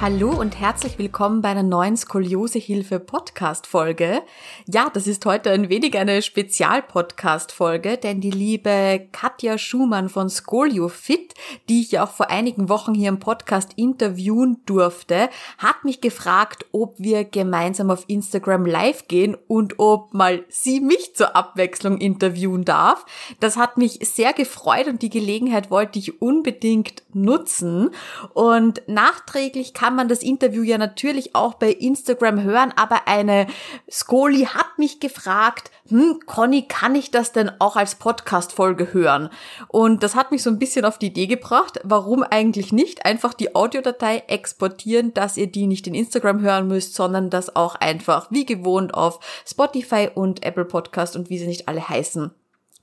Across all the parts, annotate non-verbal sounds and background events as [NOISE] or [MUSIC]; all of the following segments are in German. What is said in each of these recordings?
Hallo und herzlich willkommen bei einer neuen Skoliosehilfe Podcast Folge. Ja, das ist heute ein wenig eine Spezial-Podcast Folge, denn die liebe Katja Schumann von SkolioFit, die ich ja auch vor einigen Wochen hier im Podcast interviewen durfte, hat mich gefragt, ob wir gemeinsam auf Instagram live gehen und ob mal sie mich zur Abwechslung interviewen darf. Das hat mich sehr gefreut und die Gelegenheit wollte ich unbedingt nutzen und nachträglich kann kann man das Interview ja natürlich auch bei Instagram hören, aber eine Skoli hat mich gefragt, hm, Conny, kann ich das denn auch als Podcast-Folge hören? Und das hat mich so ein bisschen auf die Idee gebracht, warum eigentlich nicht einfach die Audiodatei exportieren, dass ihr die nicht in Instagram hören müsst, sondern das auch einfach wie gewohnt auf Spotify und Apple Podcast und wie sie nicht alle heißen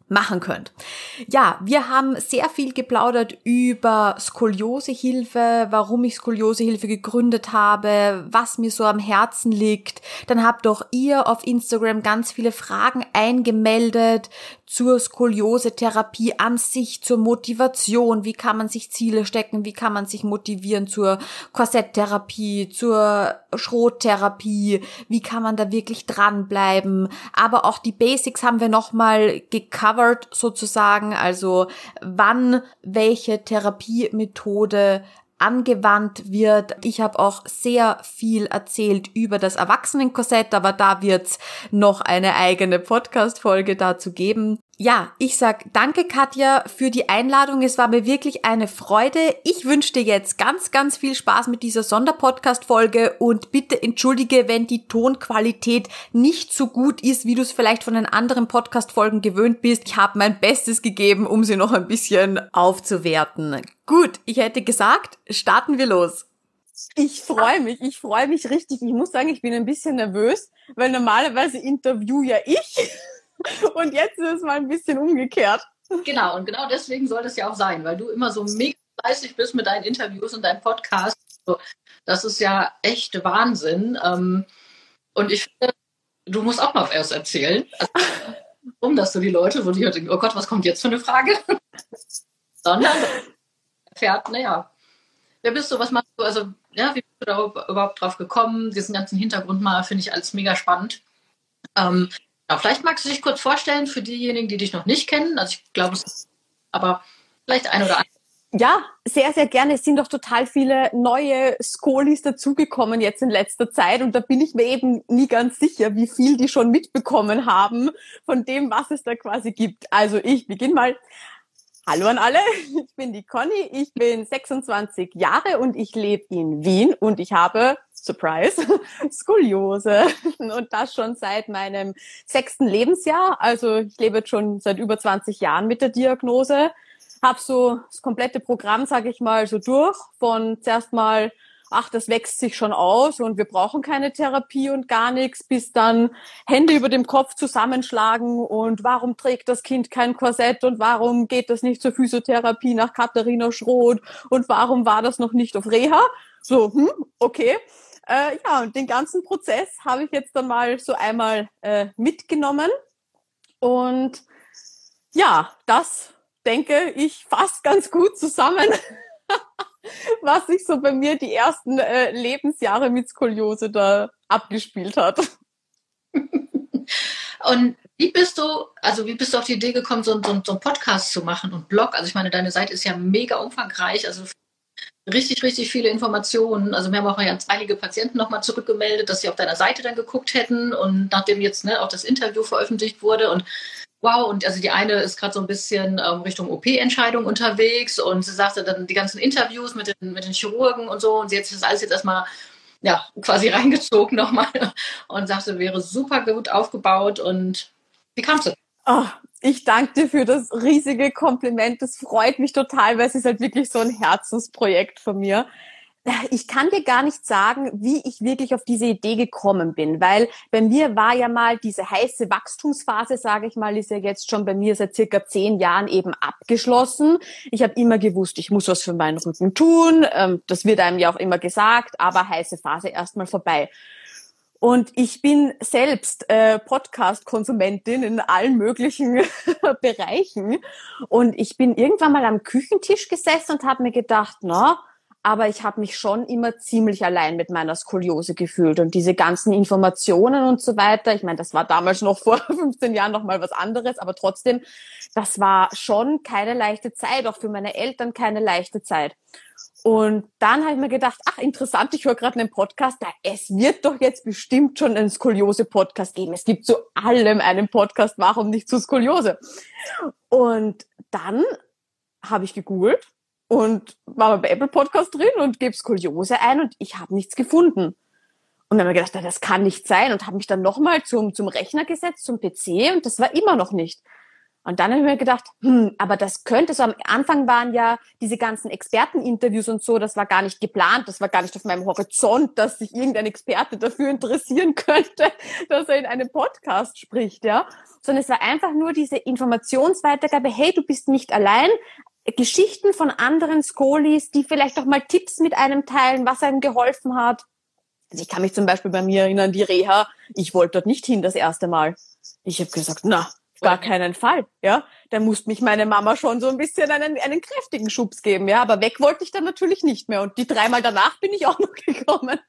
machen könnt. Ja, wir haben sehr viel geplaudert über Skoliosehilfe, warum ich Skoliosehilfe gegründet habe, was mir so am Herzen liegt. Dann habt auch ihr auf Instagram ganz viele Fragen eingemeldet zur Skoliose-Therapie an sich, zur Motivation, wie kann man sich Ziele stecken, wie kann man sich motivieren zur Korsetttherapie, zur Schrottherapie, wie kann man da wirklich dranbleiben. Aber auch die Basics haben wir nochmal gecovert sozusagen, also wann welche Therapiemethode angewandt wird. Ich habe auch sehr viel erzählt über das Erwachsenenkorsett, aber da wird's noch eine eigene Podcast-Folge dazu geben. Ja, ich sag danke Katja für die Einladung. Es war mir wirklich eine Freude. Ich wünsche dir jetzt ganz, ganz viel Spaß mit dieser Sonderpodcast-Folge und bitte entschuldige, wenn die Tonqualität nicht so gut ist, wie du es vielleicht von den anderen Podcast-Folgen gewöhnt bist. Ich habe mein Bestes gegeben, um sie noch ein bisschen aufzuwerten. Gut, ich hätte gesagt, starten wir los. Ich freue mich, ich freue mich richtig. Ich muss sagen, ich bin ein bisschen nervös, weil normalerweise interview ja ich. Und jetzt ist es mal ein bisschen umgekehrt. Genau, und genau deswegen soll das ja auch sein, weil du immer so mega fleißig bist mit deinen Interviews und deinem Podcast. Das ist ja echt Wahnsinn. Ähm, und ich finde, du musst auch mal erst erzählen. Also, um dass du die Leute, wo die denken, oh Gott, was kommt jetzt für eine Frage? [LAUGHS] Sondern erfährt, naja, wer bist du, was machst du? Also, ja, wie bist du da überhaupt drauf gekommen? Diesen ganzen Hintergrund mal finde ich alles mega spannend. Ähm, ja, vielleicht magst du dich kurz vorstellen für diejenigen, die dich noch nicht kennen. Also ich glaube, es aber vielleicht ein oder andere. Ja, sehr, sehr gerne. Es sind doch total viele neue Skolis dazugekommen jetzt in letzter Zeit und da bin ich mir eben nie ganz sicher, wie viel die schon mitbekommen haben von dem, was es da quasi gibt. Also ich beginne mal. Hallo an alle, ich bin die Conny, ich bin 26 Jahre und ich lebe in Wien und ich habe Surprise, [LAUGHS] Skoliose. Und das schon seit meinem sechsten Lebensjahr. Also ich lebe jetzt schon seit über 20 Jahren mit der Diagnose. Hab so das komplette Programm, sage ich mal, so durch. Von zuerst mal, ach, das wächst sich schon aus und wir brauchen keine Therapie und gar nichts, bis dann Hände über dem Kopf zusammenschlagen und warum trägt das Kind kein Korsett und warum geht das nicht zur Physiotherapie nach Katharina Schroth und warum war das noch nicht auf Reha? So, hm, okay. Äh, ja, und den ganzen Prozess habe ich jetzt dann mal so einmal äh, mitgenommen. Und ja, das denke ich fast ganz gut zusammen, [LAUGHS] was sich so bei mir die ersten äh, Lebensjahre mit Skoliose da abgespielt hat. [LAUGHS] Und wie bist du, also wie bist du auf die Idee gekommen, so, so, so einen Podcast zu machen und Blog? Also ich meine, deine Seite ist ja mega umfangreich. Also richtig, richtig viele Informationen. Also wir haben auch ja einige Patienten nochmal zurückgemeldet, dass sie auf deiner Seite dann geguckt hätten und nachdem jetzt ne, auch das Interview veröffentlicht wurde und wow, und also die eine ist gerade so ein bisschen ähm, Richtung OP-Entscheidung unterwegs und sie sagte dann die ganzen Interviews mit den, mit den Chirurgen und so und sie hat sich das alles jetzt erstmal ja, quasi [LAUGHS] reingezogen nochmal und sagte, wäre super gut aufgebaut und wie kamst du? Oh, ich danke dir für das riesige Kompliment. Das freut mich total, weil es ist halt wirklich so ein Herzensprojekt von mir. ich kann dir gar nicht sagen, wie ich wirklich auf diese Idee gekommen bin, weil bei mir war ja mal diese heiße Wachstumsphase, sage ich mal, ist ja jetzt schon bei mir seit circa zehn Jahren eben abgeschlossen. Ich habe immer gewusst, ich muss was für meinen Rücken tun. Ähm, das wird einem ja auch immer gesagt, aber heiße Phase erstmal vorbei. Und ich bin selbst äh, Podcast-Konsumentin in allen möglichen [LAUGHS] Bereichen. Und ich bin irgendwann mal am Küchentisch gesessen und habe mir gedacht, na, aber ich habe mich schon immer ziemlich allein mit meiner Skoliose gefühlt und diese ganzen Informationen und so weiter. Ich meine, das war damals noch vor [LAUGHS] 15 Jahren noch mal was anderes, aber trotzdem, das war schon keine leichte Zeit, auch für meine Eltern keine leichte Zeit. Und dann habe ich mir gedacht, ach interessant, ich höre gerade einen Podcast, da es wird doch jetzt bestimmt schon einen Skoliose-Podcast geben. Es gibt zu allem einen Podcast, warum nicht zu Skoliose? Und dann habe ich gegoogelt und war bei Apple Podcast drin und gebe Skoliose ein und ich habe nichts gefunden. Und dann habe ich gedacht, das kann nicht sein und habe mich dann nochmal zum, zum Rechner gesetzt, zum PC und das war immer noch nicht. Und dann habe ich mir gedacht, hm, aber das könnte so am Anfang waren ja diese ganzen Experteninterviews und so, das war gar nicht geplant, das war gar nicht auf meinem Horizont, dass sich irgendein Experte dafür interessieren [LAUGHS] könnte, dass er in einem Podcast spricht, ja. Sondern es war einfach nur diese Informationsweitergabe, hey, du bist nicht allein, Geschichten von anderen Skolis, die vielleicht auch mal Tipps mit einem teilen, was einem geholfen hat. Also ich kann mich zum Beispiel bei mir erinnern, die Reha, ich wollte dort nicht hin das erste Mal. Ich habe gesagt, na, gar keinen Fall, ja. Da musste mich meine Mama schon so ein bisschen einen, einen kräftigen Schubs geben, ja. Aber weg wollte ich dann natürlich nicht mehr. Und die dreimal danach bin ich auch [LAUGHS] noch gekommen.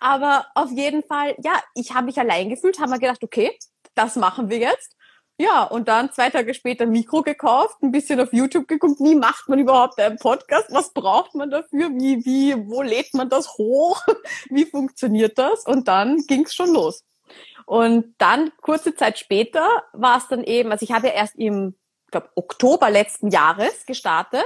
Aber auf jeden Fall, ja, ich habe mich allein gefühlt, haben wir gedacht, okay, das machen wir jetzt. Ja, und dann zwei Tage später ein Mikro gekauft, ein bisschen auf YouTube geguckt, wie macht man überhaupt einen Podcast, was braucht man dafür, wie, wie, wo lädt man das hoch, [LAUGHS] wie funktioniert das? Und dann ging's schon los. Und dann, kurze Zeit später, war es dann eben, also ich habe ja erst im, glaube Oktober letzten Jahres gestartet.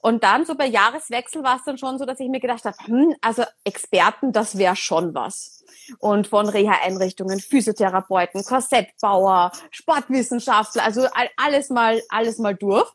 Und dann so bei Jahreswechsel war es dann schon so, dass ich mir gedacht habe, hm, also Experten, das wäre schon was und von Reha-Einrichtungen, Physiotherapeuten, Korsettbauer, Sportwissenschaftler, also alles mal, alles mal durch.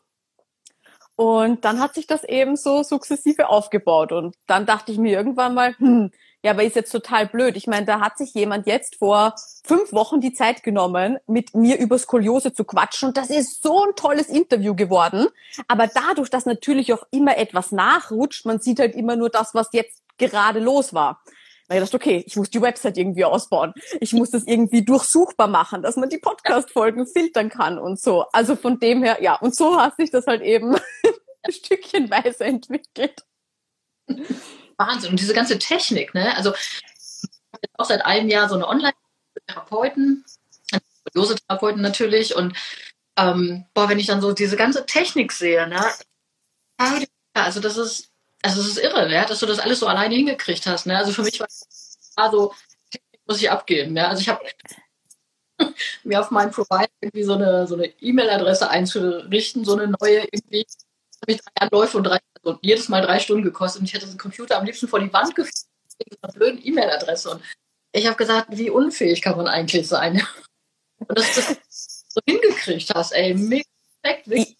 Und dann hat sich das eben so sukzessive aufgebaut. Und dann dachte ich mir irgendwann mal, hm, ja, aber ist jetzt total blöd. Ich meine, da hat sich jemand jetzt vor fünf Wochen die Zeit genommen, mit mir über Skoliose zu quatschen. Und das ist so ein tolles Interview geworden. Aber dadurch, dass natürlich auch immer etwas nachrutscht, man sieht halt immer nur das, was jetzt gerade los war. Weil ich dachte, okay, ich muss die Website irgendwie ausbauen. Ich muss das irgendwie durchsuchbar machen, dass man die Podcast-Folgen filtern kann und so. Also von dem her, ja. Und so hat sich das halt eben [LAUGHS] stückchenweise entwickelt. Wahnsinn. Und diese ganze Technik, ne? Also auch seit einem Jahr so eine Online-Therapeuten, Therapeuten natürlich. Und ähm, boah, wenn ich dann so diese ganze Technik sehe, ne? Also das ist also es ist irre, ne? dass du das alles so alleine hingekriegt hast. Ne? Also für mich war also muss ich abgeben. Ja? Also ich habe [LAUGHS] mir auf meinen Provider irgendwie so eine so eine E-Mail-Adresse einzurichten, so eine neue irgendwie, habe ich drei Anläufe und drei, also jedes Mal drei Stunden gekostet und ich hätte den Computer am liebsten vor die Wand geführt mit einer blöden E-Mail-Adresse und ich habe gesagt, wie unfähig kann man eigentlich sein? [LAUGHS] Und dass du das so hingekriegt hast, ey, mega perfekt,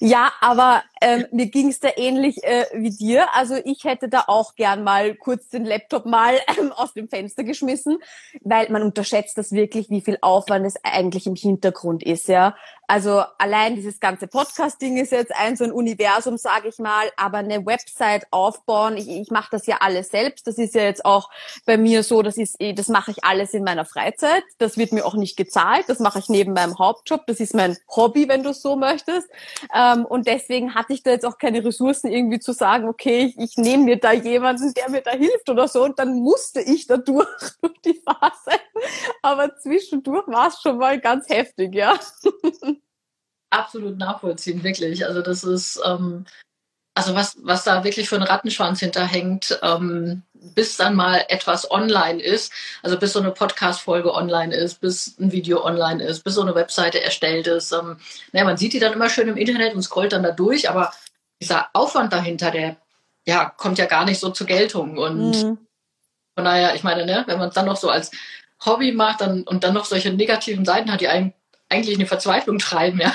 ja, aber ähm, mir ging es da ähnlich äh, wie dir. Also ich hätte da auch gern mal kurz den Laptop mal ähm, aus dem Fenster geschmissen, weil man unterschätzt das wirklich, wie viel Aufwand es eigentlich im Hintergrund ist. Ja, also allein dieses ganze Podcast-Ding ist jetzt ein so ein Universum, sage ich mal, aber eine Website aufbauen, ich, ich mache das ja alles selbst. Das ist ja jetzt auch bei mir so, das ist, eh, das mache ich alles in meiner Freizeit. Das wird mir auch nicht gezahlt. Das mache ich neben meinem Hauptjob. Das ist mein Hobby, wenn du so möchtest. Ähm, und deswegen hatte ich da jetzt auch keine Ressourcen irgendwie zu sagen, okay, ich, ich nehme mir da jemanden, der mir da hilft oder so. Und dann musste ich da durch, [LAUGHS] durch die Phase. Aber zwischendurch war es schon mal ganz heftig, ja absolut nachvollziehen, wirklich. Also das ist, ähm, also was, was da wirklich für ein Rattenschwanz hinterhängt, ähm, bis dann mal etwas online ist, also bis so eine Podcast-Folge online ist, bis ein Video online ist, bis so eine Webseite erstellt ist. Ähm, naja, man sieht die dann immer schön im Internet und scrollt dann da durch, aber dieser Aufwand dahinter, der ja, kommt ja gar nicht so zur Geltung. Und mhm. von daher, ich meine, ne, wenn man es dann noch so als Hobby macht dann, und dann noch solche negativen Seiten hat, die einen eigentlich eine Verzweiflung treiben, ja.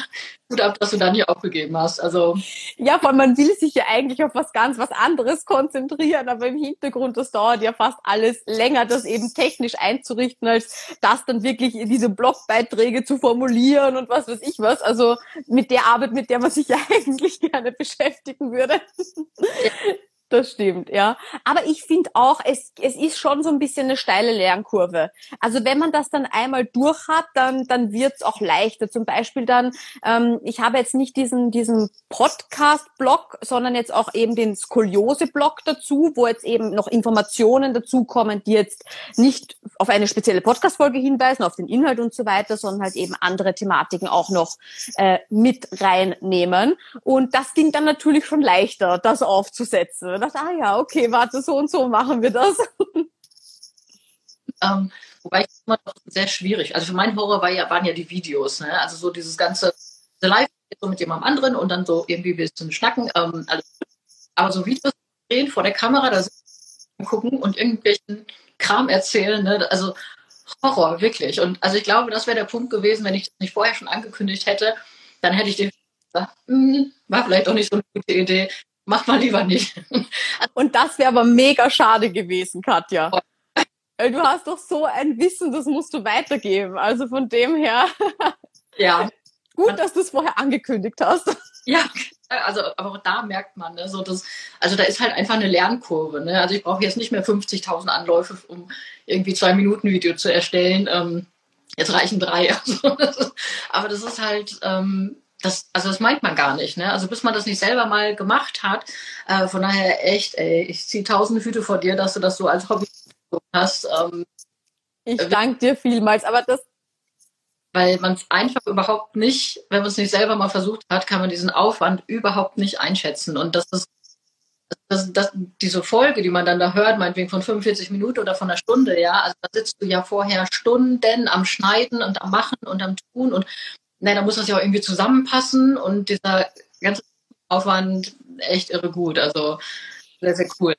Gut ab, dass du da nicht aufgegeben hast. Also ja, weil man will sich ja eigentlich auf was ganz was anderes konzentrieren, aber im Hintergrund, das dauert ja fast alles länger, das eben technisch einzurichten, als das dann wirklich diese Blogbeiträge zu formulieren und was weiß ich was. Also mit der Arbeit, mit der man sich ja [LAUGHS] eigentlich gerne beschäftigen würde. Ja. Das stimmt, ja. Aber ich finde auch, es, es ist schon so ein bisschen eine steile Lernkurve. Also wenn man das dann einmal durch hat, dann, dann wird's auch leichter. Zum Beispiel dann, ähm, ich habe jetzt nicht diesen, diesen Podcast-Blog, sondern jetzt auch eben den Skoliose-Blog dazu, wo jetzt eben noch Informationen dazukommen, die jetzt nicht auf eine spezielle Podcast-Folge hinweisen, auf den Inhalt und so weiter, sondern halt eben andere Thematiken auch noch äh, mit reinnehmen. Und das ging dann natürlich schon leichter, das aufzusetzen dachte, ah ja, okay, warte, so und so machen wir das. Ähm, wobei ich immer noch sehr schwierig. Also für meinen Horror war ja, waren ja die Videos, ne? Also so dieses ganze Live so mit jemandem anderen und dann so irgendwie ein bisschen schnacken. Ähm. Aber so Videos drehen vor der Kamera, da gucken und irgendwelchen Kram erzählen, ne? Also Horror, wirklich. Und also ich glaube, das wäre der Punkt gewesen, wenn ich das nicht vorher schon angekündigt hätte, dann hätte ich den hm, war vielleicht auch nicht so eine gute Idee mach mal lieber nicht. Und das wäre aber mega schade gewesen, Katja. Du hast doch so ein Wissen, das musst du weitergeben. Also von dem her. Ja. Gut, dass du es vorher angekündigt hast. Ja, also aber auch da merkt man, ne, so das, also da ist halt einfach eine Lernkurve. Ne? Also ich brauche jetzt nicht mehr 50.000 Anläufe, um irgendwie zwei Minuten Video zu erstellen. Ähm, jetzt reichen drei. [LAUGHS] Also, aber das ist halt, ähm, das, also das meint man gar nicht, ne? Also bis man das nicht selber mal gemacht hat, äh, von daher echt, ey, ich ziehe tausende Hüte vor dir, dass du das so als Hobby hast. Ähm, ich äh, danke dir vielmals, aber das weil man es einfach überhaupt nicht, wenn man es nicht selber mal versucht hat, kann man diesen Aufwand überhaupt nicht einschätzen. Und das ist das, das, diese Folge, die man dann da hört, meinetwegen von 45 Minuten oder von einer Stunde, ja, also da sitzt du ja vorher Stunden am Schneiden und am Machen und am Tun und ne, da muss das ja auch irgendwie zusammenpassen und dieser ganze Aufwand echt irre gut. Also sehr, sehr cool.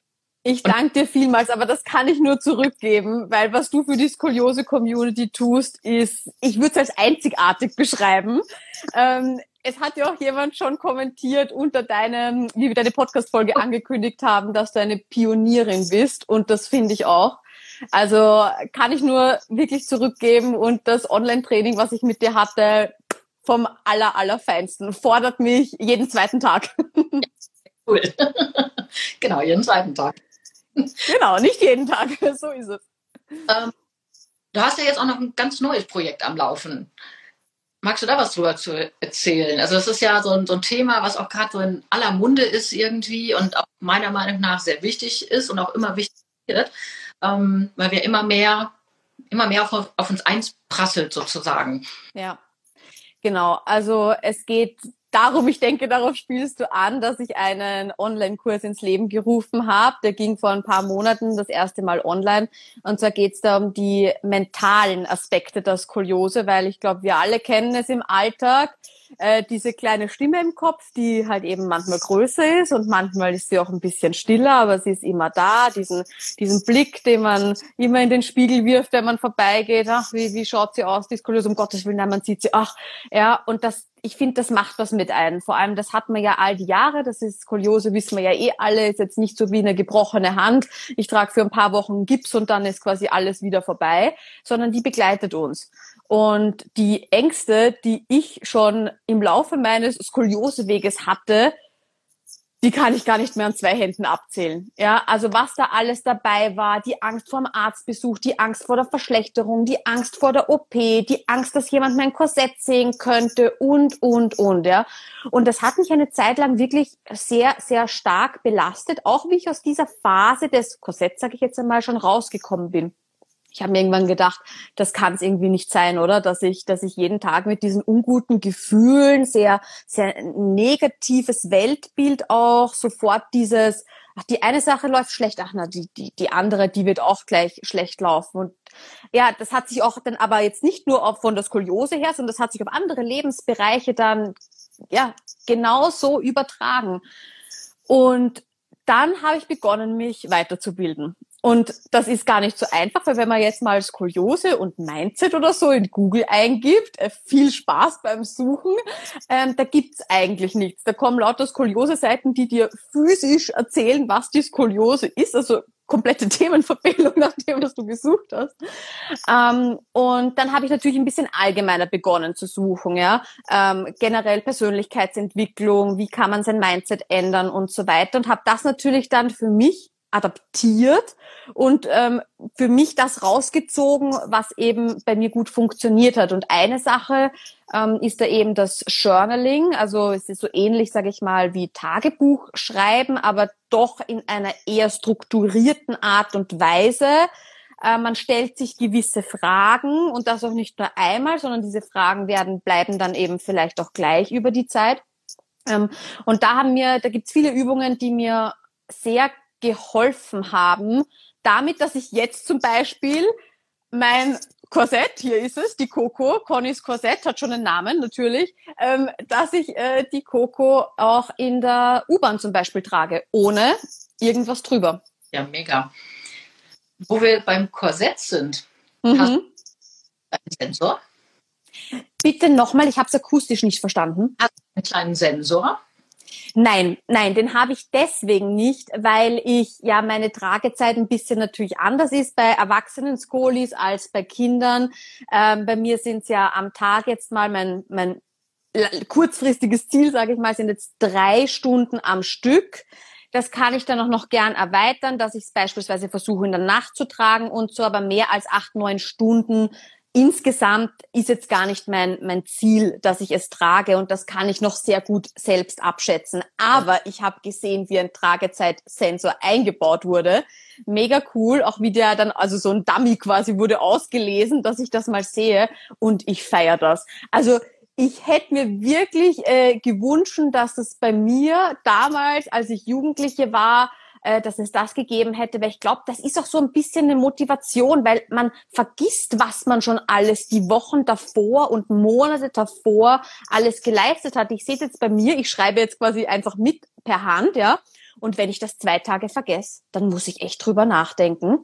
Ich danke dir vielmals, aber das kann ich nur zurückgeben, weil was du für die Skoliose-Community tust, ist, ich würde es als einzigartig beschreiben. Ähm, es hat ja auch jemand schon kommentiert unter deinem, wie wir deine Podcast-Folge [LAUGHS] angekündigt haben, dass du eine Pionierin bist und das finde ich auch. Also kann ich nur wirklich zurückgeben und das Online-Training, was ich mit dir hatte, vom aller, allerfeinsten. Fordert mich jeden zweiten Tag. [LAUGHS] cool. [LAUGHS] genau, jeden zweiten Tag. Genau, nicht jeden Tag. [LAUGHS] So ist es. Ähm, du hast ja jetzt auch noch ein ganz neues Projekt am Laufen. Magst du da was drüber zu erzählen? Also das ist ja so ein, so ein Thema, was auch gerade so in aller Munde ist irgendwie und auch meiner Meinung nach sehr wichtig ist und auch immer wichtig wird, ähm, weil wir immer mehr, immer mehr auf, auf uns einprasselt sozusagen. Ja. Genau, also es geht darum, ich denke, darauf spielst du an, dass ich einen Online-Kurs ins Leben gerufen habe. Der ging vor ein paar Monaten das erste Mal online. Und zwar geht es da um die mentalen Aspekte der Skoliose, weil ich glaube, wir alle kennen es im Alltag äh, diese kleine Stimme im Kopf, die halt eben manchmal größer ist und manchmal ist sie auch ein bisschen stiller, aber sie ist immer da. Diesen, diesen Blick, den man immer in den Spiegel wirft, wenn man vorbeigeht. Ach, wie, wie schaut sie aus, die Skoliose? Um Gottes Willen, nein, man sieht sie. Ach, ja, und das, ich finde, das macht was mit einem. Vor allem, das hat man ja all die Jahre. Das ist Skoliose, wissen wir ja eh alle. Ist jetzt nicht so wie eine gebrochene Hand. Ich trage für ein paar Wochen Gips und dann ist quasi alles wieder vorbei, sondern die begleitet uns. Und die Ängste, die ich schon im Laufe meines Skolioseweges hatte, die kann ich gar nicht mehr an zwei Händen abzählen. Ja, also was da alles dabei war, die Angst vor dem Arztbesuch, die Angst vor der Verschlechterung, die Angst vor der OP, die Angst, dass jemand mein Korsett sehen könnte und, und, und, ja. Und das hat mich eine Zeit lang wirklich sehr, sehr stark belastet, auch wie ich aus dieser Phase des Korsetts, sage ich jetzt einmal, schon rausgekommen bin ich habe mir irgendwann gedacht, das kann es irgendwie nicht sein, oder? Dass ich, dass ich jeden Tag mit diesen unguten Gefühlen, sehr, sehr negatives Weltbild auch, sofort dieses, ach, die eine Sache läuft schlecht, ach na, die, die, die andere, die wird auch gleich schlecht laufen. Und ja, das hat sich auch dann aber jetzt nicht nur auf von der Skoliose her, sondern das hat sich auf andere Lebensbereiche dann ja genauso übertragen. Und dann habe ich begonnen, mich weiterzubilden. Und das ist gar nicht so einfach, weil wenn man jetzt mal Skoliose und Mindset oder so in Google eingibt, äh, viel Spaß beim Suchen, ähm, da gibt's eigentlich nichts. Da kommen lauter Skoliose-Seiten, die dir physisch erzählen, was die Skoliose ist. Also komplette [LAUGHS] Themenverfehlung nach dem, was du gesucht hast. Ähm, und dann habe ich natürlich ein bisschen allgemeiner begonnen zu suchen, ja. Ähm, generell Persönlichkeitsentwicklung, wie kann man sein Mindset ändern und so weiter. Und habe das natürlich dann für mich adaptiert und ähm, für mich das rausgezogen, was eben bei mir gut funktioniert hat. Und eine Sache ähm, ist da eben das Journaling, also es ist so ähnlich, sage ich mal, wie Tagebuch schreiben, aber doch in einer eher strukturierten Art und Weise. Äh, man stellt sich gewisse Fragen und das auch nicht nur einmal, sondern diese Fragen werden bleiben dann eben vielleicht auch gleich über die Zeit. Ähm, und da haben wir, da gibt's viele Übungen, die mir sehr geholfen haben, damit, dass ich jetzt zum Beispiel mein Korsett, hier ist es, die Coco, Connys Korsett hat schon einen Namen natürlich, ähm, dass ich äh, die Coco auch in der U-Bahn zum Beispiel trage, ohne irgendwas drüber. Ja, mega. Wo wir beim Korsett sind, mhm. hast du einen Sensor? Bitte nochmal, ich habe es akustisch nicht verstanden. Hast du einen kleinen Sensor? Nein, nein, den habe ich deswegen nicht, weil ich ja meine Tragezeit ein bisschen natürlich anders ist bei erwachsenen Skolis als bei Kindern. Ähm, bei mir sind es ja am Tag jetzt mal mein, mein kurzfristiges Ziel, sage ich mal, sind jetzt drei Stunden am Stück. Das kann ich dann auch noch gern erweitern, dass ich es beispielsweise versuche in der Nacht zu tragen und so, aber mehr als acht, neun Stunden insgesamt ist jetzt gar nicht mein, mein Ziel, dass ich es trage und das kann ich noch sehr gut selbst abschätzen. Aber ich habe gesehen, wie ein Tragezeitsensor eingebaut wurde. Mega cool, auch wie der dann, also so ein Dummy quasi wurde ausgelesen, dass ich das mal sehe und ich feiere das. Also ich hätte mir wirklich äh, gewünscht, dass es bei mir damals, als ich Jugendliche war, äh, dass es das gegeben hätte, weil ich glaube, das ist auch so ein bisschen eine Motivation, weil man vergisst, was man schon alles die Wochen davor und Monate davor alles geleistet hat. Ich sehe es jetzt bei mir, ich schreibe jetzt quasi einfach mit per Hand, ja. Und wenn ich das zwei Tage vergesse, dann muss ich echt drüber nachdenken.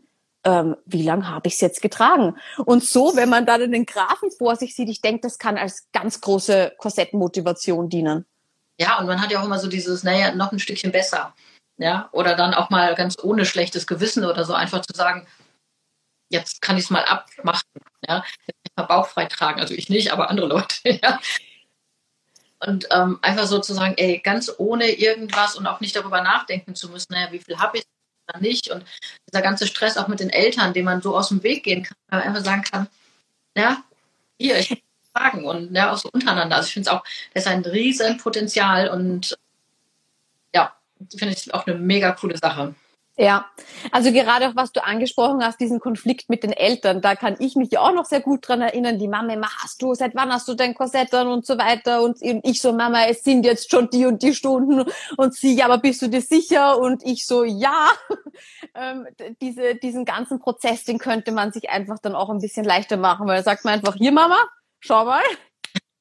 Ähm, wie lange habe ich es jetzt getragen? Und so, wenn man dann den Graphen vor sich sieht, ich denke, das kann als ganz große Korsettmotivation dienen. Ja, und man hat ja auch immer so dieses, naja, noch ein Stückchen besser. Ja, oder dann auch mal ganz ohne schlechtes Gewissen oder so einfach zu sagen, jetzt kann ich es mal abmachen. Ja, jetzt mal bauchfrei tragen. Also ich nicht, aber andere Leute. [LAUGHS] Ja. Und ähm, einfach so zu sagen, ey, ganz ohne irgendwas und auch nicht darüber nachdenken zu müssen, naja, wie viel habe ich oder nicht. Und dieser ganze Stress auch mit den Eltern, den man so aus dem Weg gehen kann, weil man einfach sagen kann, ja, hier, ich fragen und ja, auch so untereinander. Also ich finde es auch, das ist ein riesen Potenzial und finde ich auch eine mega coole Sache. Ja, also gerade auch was du angesprochen hast, diesen Konflikt mit den Eltern, da kann ich mich auch noch sehr gut dran erinnern. Die Mama hast du, seit wann hast du dein Korsett an und so weiter? Und ich so, Mama, es sind jetzt schon die und die Stunden. Und sie, ja, aber bist du dir sicher? Und ich so, ja. [LAUGHS] ähm, diese, diesen ganzen Prozess, den könnte man sich einfach dann auch ein bisschen leichter machen, weil da sagt man einfach, hier Mama, schau mal,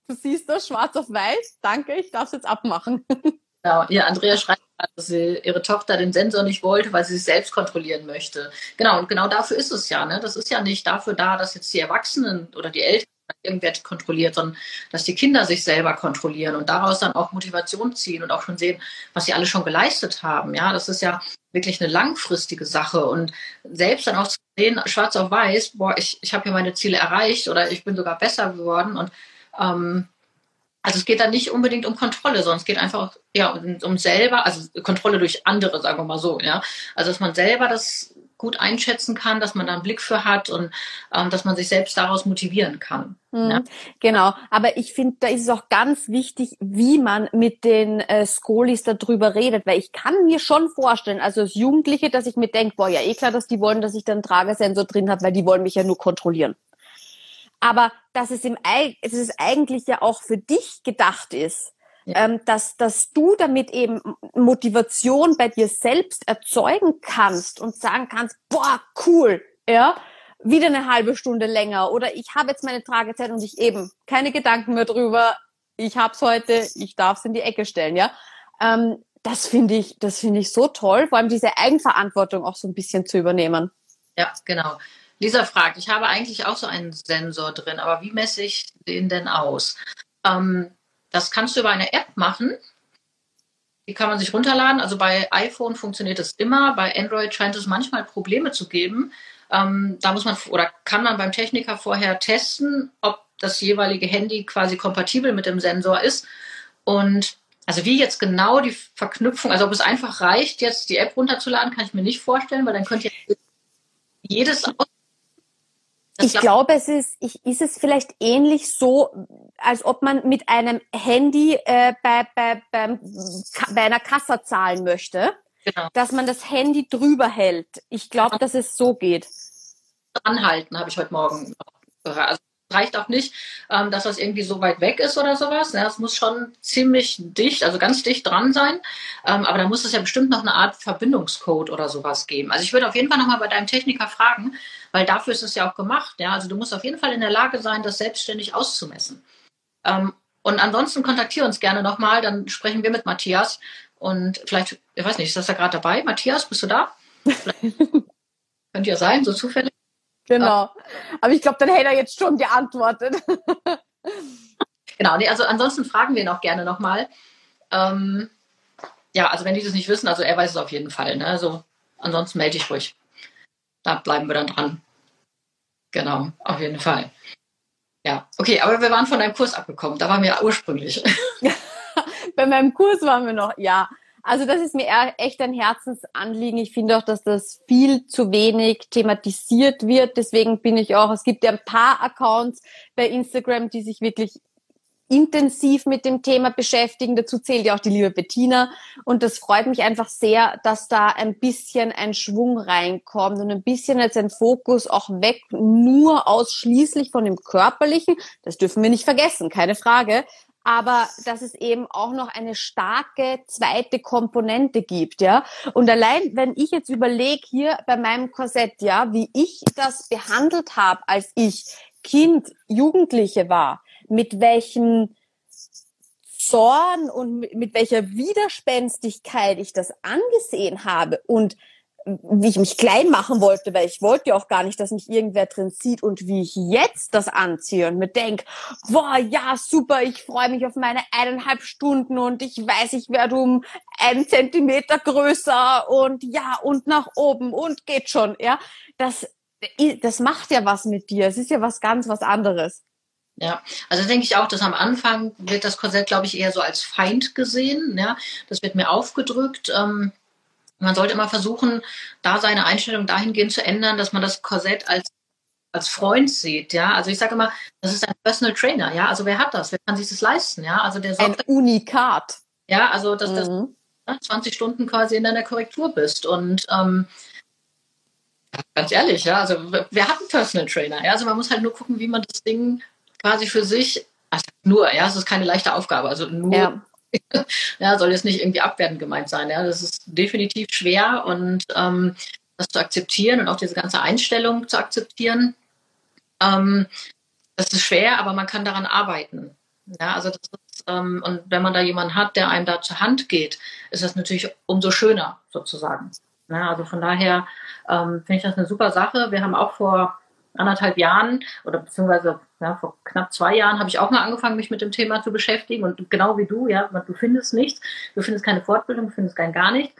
du siehst das schwarz auf weiß, danke, ich darf es jetzt abmachen. [LAUGHS] Genau, ja, Andrea schreibt, dass sie ihre Tochter den Sensor nicht wollte, weil sie sich selbst kontrollieren möchte. Genau, und genau dafür ist es ja. Ne? Das ist ja nicht dafür da, dass jetzt die Erwachsenen oder die Eltern irgendwer kontrolliert, sondern dass die Kinder sich selber kontrollieren und daraus dann auch Motivation ziehen und auch schon sehen, was sie alle schon geleistet haben. Ja, das ist ja wirklich eine langfristige Sache und selbst dann auch zu sehen, schwarz auf weiß, boah, ich, ich habe hier meine Ziele erreicht oder ich bin sogar besser geworden und ähm, also es geht da nicht unbedingt um Kontrolle, sondern es geht einfach ja um, um selber, also Kontrolle durch andere, sagen wir mal so, ja. Also dass man selber das gut einschätzen kann, dass man da einen Blick für hat und ähm, dass man sich selbst daraus motivieren kann. Mhm, ja. Genau, aber ich finde, da ist es auch ganz wichtig, wie man mit den äh, Skolis darüber redet, weil ich kann mir schon vorstellen, also als Jugendliche, dass ich mir denke, boah, ja eh klar, dass die wollen, dass ich da einen Tragesensor drin habe, weil die wollen mich ja nur kontrollieren aber dass es im es ist eigentlich ja auch für dich gedacht ist, ja. ähm, dass, dass du damit eben Motivation bei dir selbst erzeugen kannst und sagen kannst, boah, cool, ja, wieder eine halbe Stunde länger oder ich habe jetzt meine Tragezeit und ich eben keine Gedanken mehr drüber, ich hab's heute, ich darf's in die Ecke stellen, ja. Ähm, das finde ich, das finde ich so toll, vor allem diese Eigenverantwortung auch so ein bisschen zu übernehmen. Ja, genau. Lisa fragt, ich habe eigentlich auch so einen Sensor drin, aber wie messe ich den denn aus? Ähm, das kannst du über eine App machen. Die kann man sich runterladen. Also bei iPhone funktioniert es immer. Bei Android scheint es manchmal Probleme zu geben. Ähm, da muss man oder kann man beim Techniker vorher testen, ob das jeweilige Handy quasi kompatibel mit dem Sensor ist. Und also wie jetzt genau die Verknüpfung, also ob es einfach reicht, jetzt die App runterzuladen, kann ich mir nicht vorstellen, weil dann könnt ihr jedes ich glaube, es ist, ich, ist es vielleicht ähnlich so, als ob man mit einem Handy äh, bei, bei, bei, bei einer Kasse zahlen möchte, genau. dass man das Handy drüber hält. Ich glaube, dass es so geht. Anhalten, habe ich heute Morgen. Also reicht auch nicht, ähm, dass das irgendwie so weit weg ist oder sowas. Ja, es muss schon ziemlich dicht, also ganz dicht dran sein. Ähm, aber da muss es ja bestimmt noch eine Art Verbindungscode oder sowas geben. Also ich würde auf jeden Fall nochmal bei deinem Techniker fragen, weil dafür ist es ja auch gemacht. Ja? Also du musst auf jeden Fall in der Lage sein, das selbstständig auszumessen. Ähm, und ansonsten kontaktiere uns gerne nochmal, dann sprechen wir mit Matthias. Und vielleicht, ich weiß nicht, ist das da gerade dabei? Matthias, bist du da? [LAUGHS] Könnte ja sein, so zufällig. Genau. Aber ich glaube, dann hätte er jetzt schon geantwortet. [LAUGHS] genau, nee, also ansonsten fragen wir ihn auch gerne nochmal. Ähm, ja, also wenn die das nicht wissen, also er weiß es auf jeden Fall. Ne? Also ansonsten melde ich ruhig. Da bleiben wir dann dran. Genau, auf jeden Fall. Ja, okay, aber wir waren von deinem Kurs abgekommen. Da waren wir ursprünglich. [LAUGHS] Bei meinem Kurs waren wir noch, ja. Also das ist mir echt ein Herzensanliegen. Ich finde auch, dass das viel zu wenig thematisiert wird. Deswegen bin ich auch, es gibt ja ein paar Accounts bei Instagram, die sich wirklich intensiv mit dem Thema beschäftigen. Dazu zählt ja auch die liebe Bettina. Und das freut mich einfach sehr, dass da ein bisschen ein Schwung reinkommt und ein bisschen jetzt ein Fokus auch weg, nur ausschließlich von dem Körperlichen. Das dürfen wir nicht vergessen, keine Frage aber dass es eben auch noch eine starke zweite Komponente gibt, ja. Und allein, wenn ich jetzt überlege hier bei meinem Korsett, ja, wie ich das behandelt habe, als ich Kind, Jugendliche war, mit welchem Zorn und mit welcher Widerspenstigkeit ich das angesehen habe und wie ich mich klein machen wollte, weil ich wollte ja auch gar nicht, dass mich irgendwer drin sieht und wie ich jetzt das anziehe und mir denk, boah, ja, super, ich freue mich auf meine eineinhalb Stunden und ich weiß, ich werde um einen Zentimeter größer und ja, und nach oben und geht schon, ja. Das, das macht ja was mit dir. Es ist ja was ganz was anderes. Ja, also denke ich auch, dass am Anfang wird das Korsett, glaube ich, eher so als Feind gesehen. Ja, das wird mir aufgedrückt. Ähm, man sollte immer versuchen, da seine Einstellung dahingehend zu ändern, dass man das Korsett als als Freund sieht, ja. Also ich sage immer, das ist ein Personal Trainer, ja. Also wer hat das? Wer kann sich das leisten, ja? Also der ein Unikat. Ja, also dass mhm. das 20 Stunden quasi in deiner Korrektur bist und ähm, ganz ehrlich, ja. Also wer hat einen Personal Trainer? Ja, also man muss halt nur gucken, wie man das Ding quasi für sich, also nur, ja, es ist keine leichte Aufgabe, also nur ja. [LAUGHS] ja, soll jetzt nicht irgendwie abwertend gemeint sein. Ja, das ist definitiv schwer und ähm, das zu akzeptieren und auch diese ganze Einstellung zu akzeptieren, ähm, das ist schwer, aber man kann daran arbeiten. Ja, also das ist, ähm, und wenn man da jemanden hat, der einem da zur Hand geht, ist das natürlich umso schöner sozusagen. Ja, also von daher ähm, finde ich das eine super Sache. Wir haben auch vor anderthalb Jahren oder beziehungsweise ja, vor knapp zwei Jahren habe ich auch mal angefangen, mich mit dem Thema zu beschäftigen und genau wie du, ja, du findest nichts, du findest keine Fortbildung, du findest kein gar nichts.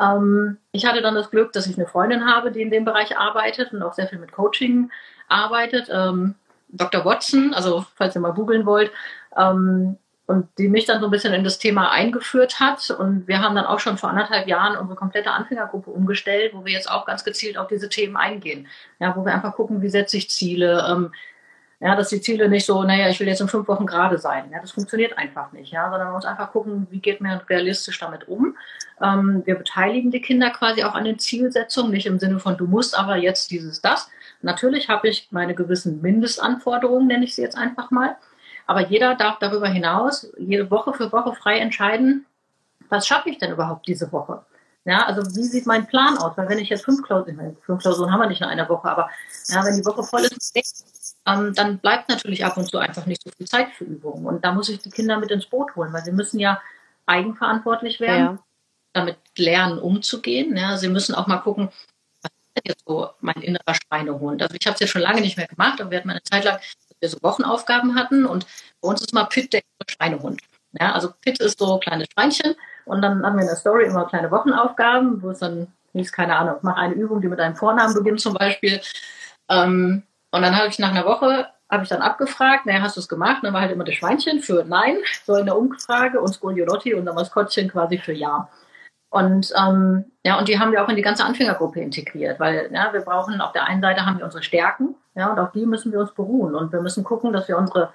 Ähm, ich hatte dann das Glück, dass ich eine Freundin habe, die in dem Bereich arbeitet und auch sehr viel mit Coaching arbeitet. Ähm, Dr. Watson, also falls ihr mal googeln wollt, ähm, und die mich dann so ein bisschen in das Thema eingeführt hat. Und wir haben dann auch schon vor anderthalb Jahren unsere komplette Anfängergruppe umgestellt, wo wir jetzt auch ganz gezielt auf diese Themen eingehen. Ja, wo wir einfach gucken, wie setze ich Ziele, ähm, ja, dass die Ziele nicht so, naja, ich will jetzt in fünf Wochen gerade sein. Ja, das funktioniert einfach nicht. Ja, sondern man muss einfach gucken, wie geht man realistisch damit um. Ähm, wir beteiligen die Kinder quasi auch an den Zielsetzungen, nicht im Sinne von, du musst aber jetzt dieses, das. Natürlich habe ich meine gewissen Mindestanforderungen, nenne ich sie jetzt einfach mal. Aber jeder darf darüber hinaus jede Woche für Woche frei entscheiden, was schaffe ich denn überhaupt diese Woche? Ja, also wie sieht mein Plan aus? Weil wenn ich jetzt fünf Klausuren, fünf Klausuren haben wir nicht in einer Woche, aber ja, wenn die Woche voll ist, ähm, dann bleibt natürlich ab und zu einfach nicht so viel Zeit für Übungen. Und da muss ich die Kinder mit ins Boot holen, weil sie müssen ja eigenverantwortlich werden, ja. damit lernen, umzugehen. Ja, sie müssen auch mal gucken, was ist denn jetzt so mein innerer Schweinehund? Also ich habe es jetzt schon lange nicht mehr gemacht, aber wir hatten eine Zeit lang, dass wir so Wochenaufgaben hatten und bei uns ist mal Pitt der Schweinehund. Ja, also Pitt ist so kleines Schweinchen und dann haben wir in der Story immer kleine Wochenaufgaben, wo es dann hieß, keine Ahnung, mach eine Übung, die mit einem Vornamen beginnt zum Beispiel. Ähm, und dann habe ich nach einer Woche habe ich dann abgefragt, naja, hast du es gemacht? Und dann war halt immer das Schweinchen für Nein, so in der Umfrage und Skoliolotti und dann Maskottchen quasi für Ja. Und ähm, ja, und die haben wir auch in die ganze Anfängergruppe integriert, weil ja, wir brauchen auf der einen Seite haben wir unsere Stärken, ja, und auf die müssen wir uns beruhen und wir müssen gucken, dass wir unsere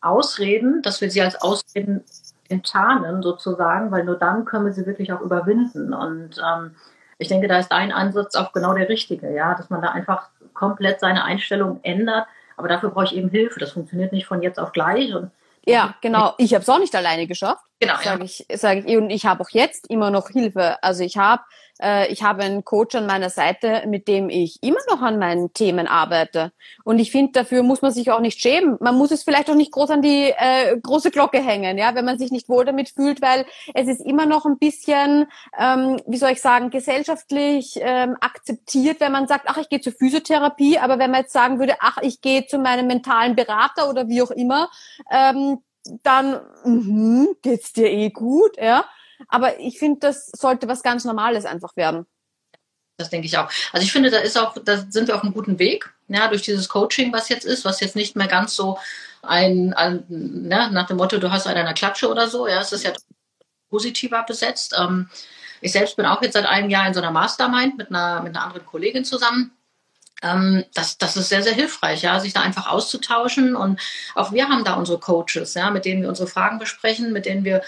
Ausreden, dass wir sie als Ausreden enttarnen sozusagen, weil nur dann können wir sie wirklich auch überwinden. Und ähm, ich denke, da ist dein Ansatz auch genau der richtige, ja, dass man da einfach komplett seine Einstellung ändert. Aber dafür brauche ich eben Hilfe. Das funktioniert nicht von jetzt auf gleich. Und ja, genau. Ich habe es auch nicht alleine geschafft. Genau. Sage ja. ich, sage ich. Und ich habe auch jetzt immer noch Hilfe. Also ich habe ich habe einen Coach an meiner Seite, mit dem ich immer noch an meinen Themen arbeite. Und ich finde, dafür muss man sich auch nicht schämen. Man muss es vielleicht auch nicht groß an die äh, große Glocke hängen, ja, wenn man sich nicht wohl damit fühlt, weil es ist immer noch ein bisschen, ähm, wie soll ich sagen, gesellschaftlich ähm, akzeptiert, wenn man sagt, ach, ich gehe zur Physiotherapie, aber wenn man jetzt sagen würde, ach, ich gehe zu meinem mentalen Berater oder wie auch immer, ähm, dann mh, geht's dir eh gut, ja. Aber ich finde, das sollte was ganz Normales einfach werden. Das denke ich auch. Also ich finde, da ist auch, da sind wir auf einem guten Weg, ja, durch dieses Coaching, was jetzt ist, was jetzt nicht mehr ganz so ein, ein ne, nach dem Motto, du hast einen einer Klatsche oder so, ja, es ist ja positiver besetzt. Ähm, ich selbst bin auch jetzt seit einem Jahr in so einer Mastermind mit einer, mit einer anderen Kollegin zusammen. Ähm, das, das ist sehr, sehr hilfreich, ja, sich da einfach auszutauschen. Und auch wir haben da unsere Coaches, ja, mit denen wir unsere Fragen besprechen, mit denen wir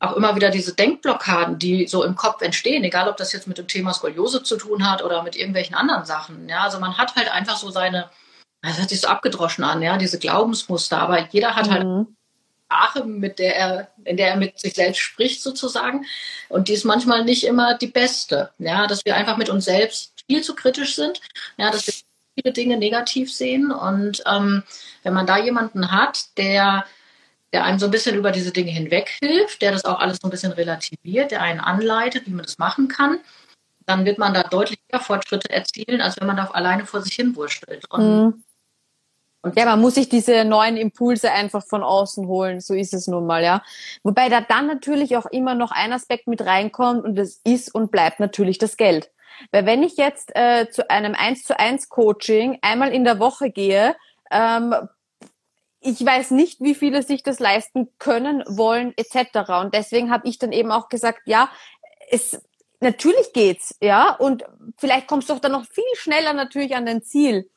auch immer wieder diese Denkblockaden, die so im Kopf entstehen, egal ob das jetzt mit dem Thema Skoliose zu tun hat oder mit irgendwelchen anderen Sachen. Ja, also man hat halt einfach so seine, das hört sich so abgedroschen an, ja, diese Glaubensmuster, aber jeder hat halt mhm. Sprache, mit der er, in der er mit sich selbst spricht sozusagen. Und die ist manchmal nicht immer die beste. Ja, dass wir einfach mit uns selbst viel zu kritisch sind. Ja, dass wir viele Dinge negativ sehen. Und ähm, wenn man da jemanden hat, der der einem so ein bisschen über diese Dinge hinweg hilft, der das auch alles so ein bisschen relativiert, der einen anleitet, wie man das machen kann, dann wird man da deutlich mehr Fortschritte erzielen, als wenn man da alleine vor sich hin wurschtelt. Und, mhm. ja, man muss sich diese neuen Impulse einfach von außen holen, so ist es nun mal, ja. Wobei da dann natürlich auch immer noch ein Aspekt mit reinkommt und das ist und bleibt natürlich das Geld. Weil wenn ich jetzt äh, zu einem 1 zu 1 Coaching einmal in der Woche gehe, ähm, ich weiß nicht, wie viele sich das leisten können, wollen etc. Und deswegen habe ich dann eben auch gesagt, ja, es natürlich geht's, ja, und vielleicht kommst du auch dann noch viel schneller natürlich an dein Ziel.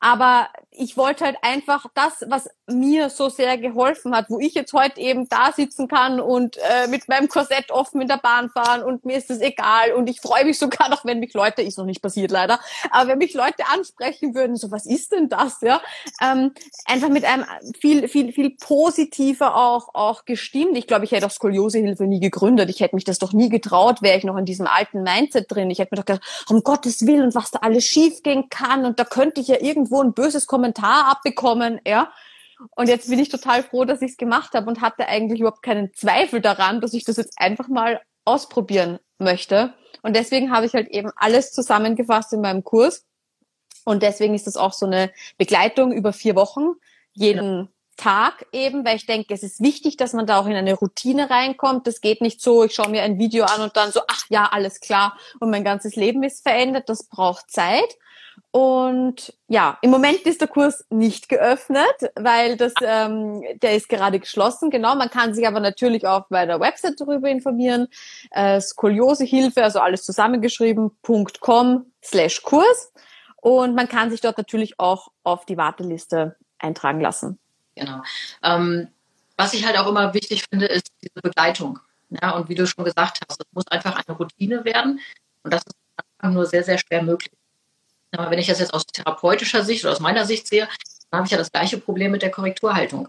Aber ich wollte halt einfach das, was mir so sehr geholfen hat, wo ich jetzt heute eben da sitzen kann und äh, mit meinem Korsett offen in der Bahn fahren und mir ist das egal und ich freue mich sogar noch, wenn mich Leute, ist noch nicht passiert leider, aber wenn mich Leute ansprechen würden, so was ist denn das, ja, ähm, einfach mit einem viel, viel, viel positiver auch, auch gestimmt. Ich glaube, ich hätte auch Skoliosehilfe nie gegründet. Ich hätte mich das doch nie getraut, wäre ich noch in diesem alten Mindset drin. Ich hätte mir doch gedacht, um Gottes Willen und was da alles schiefgehen kann und da könnte ich ja irgendwo ein böses Kommentar abbekommen, ja. Und jetzt bin ich total froh, dass ich es gemacht habe und hatte eigentlich überhaupt keinen Zweifel daran, dass ich das jetzt einfach mal ausprobieren möchte. Und deswegen habe ich halt eben alles zusammengefasst in meinem Kurs. Und deswegen ist das auch so eine Begleitung über vier Wochen, jeden ja. Tag eben, weil ich denke, es ist wichtig, dass man da auch in eine Routine reinkommt. Das geht nicht so, ich schaue mir ein Video an und dann so, ach ja, alles klar und mein ganzes Leben ist verändert. Das braucht Zeit. Und ja, im Moment ist der Kurs nicht geöffnet, weil das, ähm, der ist gerade geschlossen. Genau, man kann sich aber natürlich auch bei der Website darüber informieren. Äh, Skoliosehilfe, also alles zusammengeschrieben.com slash Kurs. Und man kann sich dort natürlich auch auf die Warteliste eintragen lassen. Genau. Ähm, was ich halt auch immer wichtig finde, ist diese Begleitung. Ja, und wie du schon gesagt hast, es muss einfach eine Routine werden. Und das ist nur sehr, sehr schwer möglich. Aber wenn ich das jetzt aus therapeutischer Sicht oder aus meiner Sicht sehe, dann habe ich ja das gleiche Problem mit der Korrekturhaltung.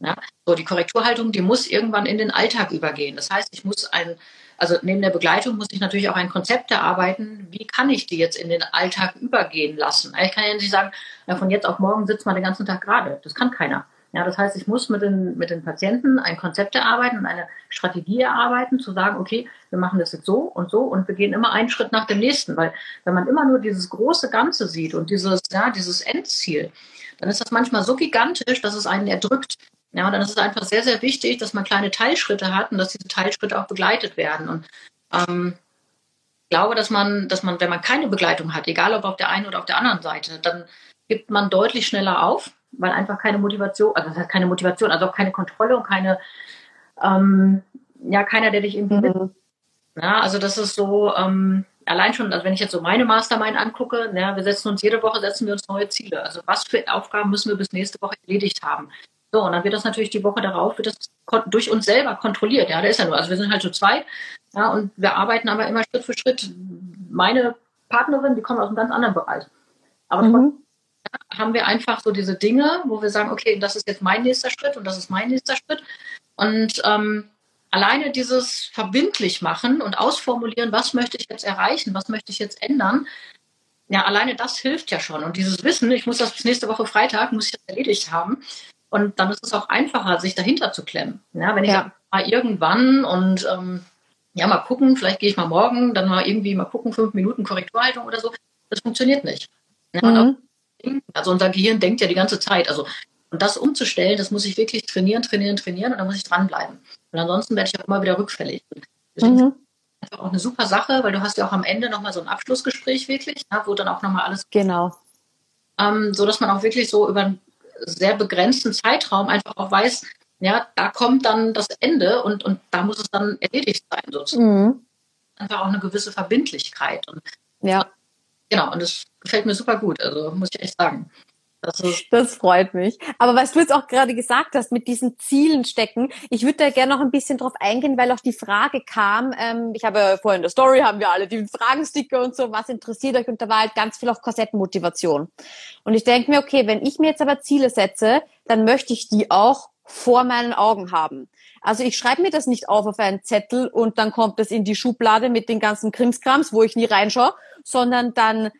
Ja? So, die Korrekturhaltung, die muss irgendwann in den Alltag übergehen. Das heißt, ich muss ein, also neben der Begleitung muss ich natürlich auch ein Konzept erarbeiten, wie kann ich die jetzt in den Alltag übergehen lassen. Ich kann ja nicht sagen, von jetzt auf morgen sitzt man den ganzen Tag gerade. Das kann keiner. Ja, das heißt, ich muss mit den, mit den Patienten ein Konzept erarbeiten und eine Strategie erarbeiten, zu sagen, okay, wir machen das jetzt so und so und wir gehen immer einen Schritt nach dem nächsten, weil wenn man immer nur dieses große Ganze sieht und dieses, ja, dieses Endziel, dann ist das manchmal so gigantisch, dass es einen erdrückt. Ja, und dann ist es einfach sehr, sehr wichtig, dass man kleine Teilschritte hat und dass diese Teilschritte auch begleitet werden. Und ähm, ich glaube, dass man, dass man, wenn man keine Begleitung hat, egal ob auf der einen oder auf der anderen Seite, dann gibt man deutlich schneller auf weil einfach keine Motivation, also das heißt keine Motivation, also auch keine Kontrolle und keine, ähm, ja, keiner, der dich irgendwie mhm. Ja, also das ist so, ähm, allein schon, also wenn ich jetzt so meine Mastermind angucke, ja, wir setzen uns jede Woche, setzen wir uns neue Ziele. Also was für Aufgaben müssen wir bis nächste Woche erledigt haben? So, und dann wird das natürlich die Woche darauf, wird das durch uns selber kontrolliert. Ja, da ist ja nur, also wir sind halt so zweit, ja, und wir arbeiten aber immer Schritt für Schritt. Meine Partnerin, die kommt aus einem ganz anderen Bereich. Aber mhm haben wir einfach so diese Dinge, wo wir sagen, okay, das ist jetzt mein nächster Schritt und das ist mein nächster Schritt. Und ähm, alleine dieses verbindlich machen und ausformulieren, was möchte ich jetzt erreichen, was möchte ich jetzt ändern, ja, alleine das hilft ja schon. Und dieses Wissen, ich muss das bis nächste Woche Freitag, muss ich das erledigt haben. Und dann ist es auch einfacher, sich dahinter zu klemmen. Ja, wenn ich ja. mal irgendwann und ähm, ja, mal gucken, vielleicht gehe ich mal morgen, dann mal irgendwie mal gucken, fünf Minuten Korrekturhaltung oder so, das funktioniert nicht. Ja, mhm. Also unser Gehirn denkt ja die ganze Zeit. Also und das umzustellen, das muss ich wirklich trainieren, trainieren, trainieren und dann muss ich dranbleiben. Und ansonsten werde ich auch immer wieder rückfällig. Mhm. Einfach auch eine super Sache, weil du hast ja auch am Ende nochmal so ein Abschlussgespräch wirklich, ja, wo dann auch nochmal alles. Genau. Ähm, so dass man auch wirklich so über einen sehr begrenzten Zeitraum einfach auch weiß, ja, da kommt dann das Ende und, und da muss es dann erledigt sein, sozusagen. Mhm. Einfach auch eine gewisse Verbindlichkeit. Und ja. Genau, und das gefällt mir super gut, also muss ich echt sagen. Das, das, freut mich. Aber was du jetzt auch gerade gesagt hast, mit diesen Zielen stecken, ich würde da gerne noch ein bisschen drauf eingehen, weil auch die Frage kam, ähm, ich habe ja vorhin in der Story, haben wir alle die Fragensticker und so, was interessiert euch? Und da war halt ganz viel auch Kassettenmotivation. Und ich denke mir, okay, wenn ich mir jetzt aber Ziele setze, dann möchte ich die auch vor meinen Augen haben. Also ich schreibe mir das nicht auf auf einen Zettel und dann kommt das in die Schublade mit den ganzen Krimskrams, wo ich nie reinschaue, sondern dann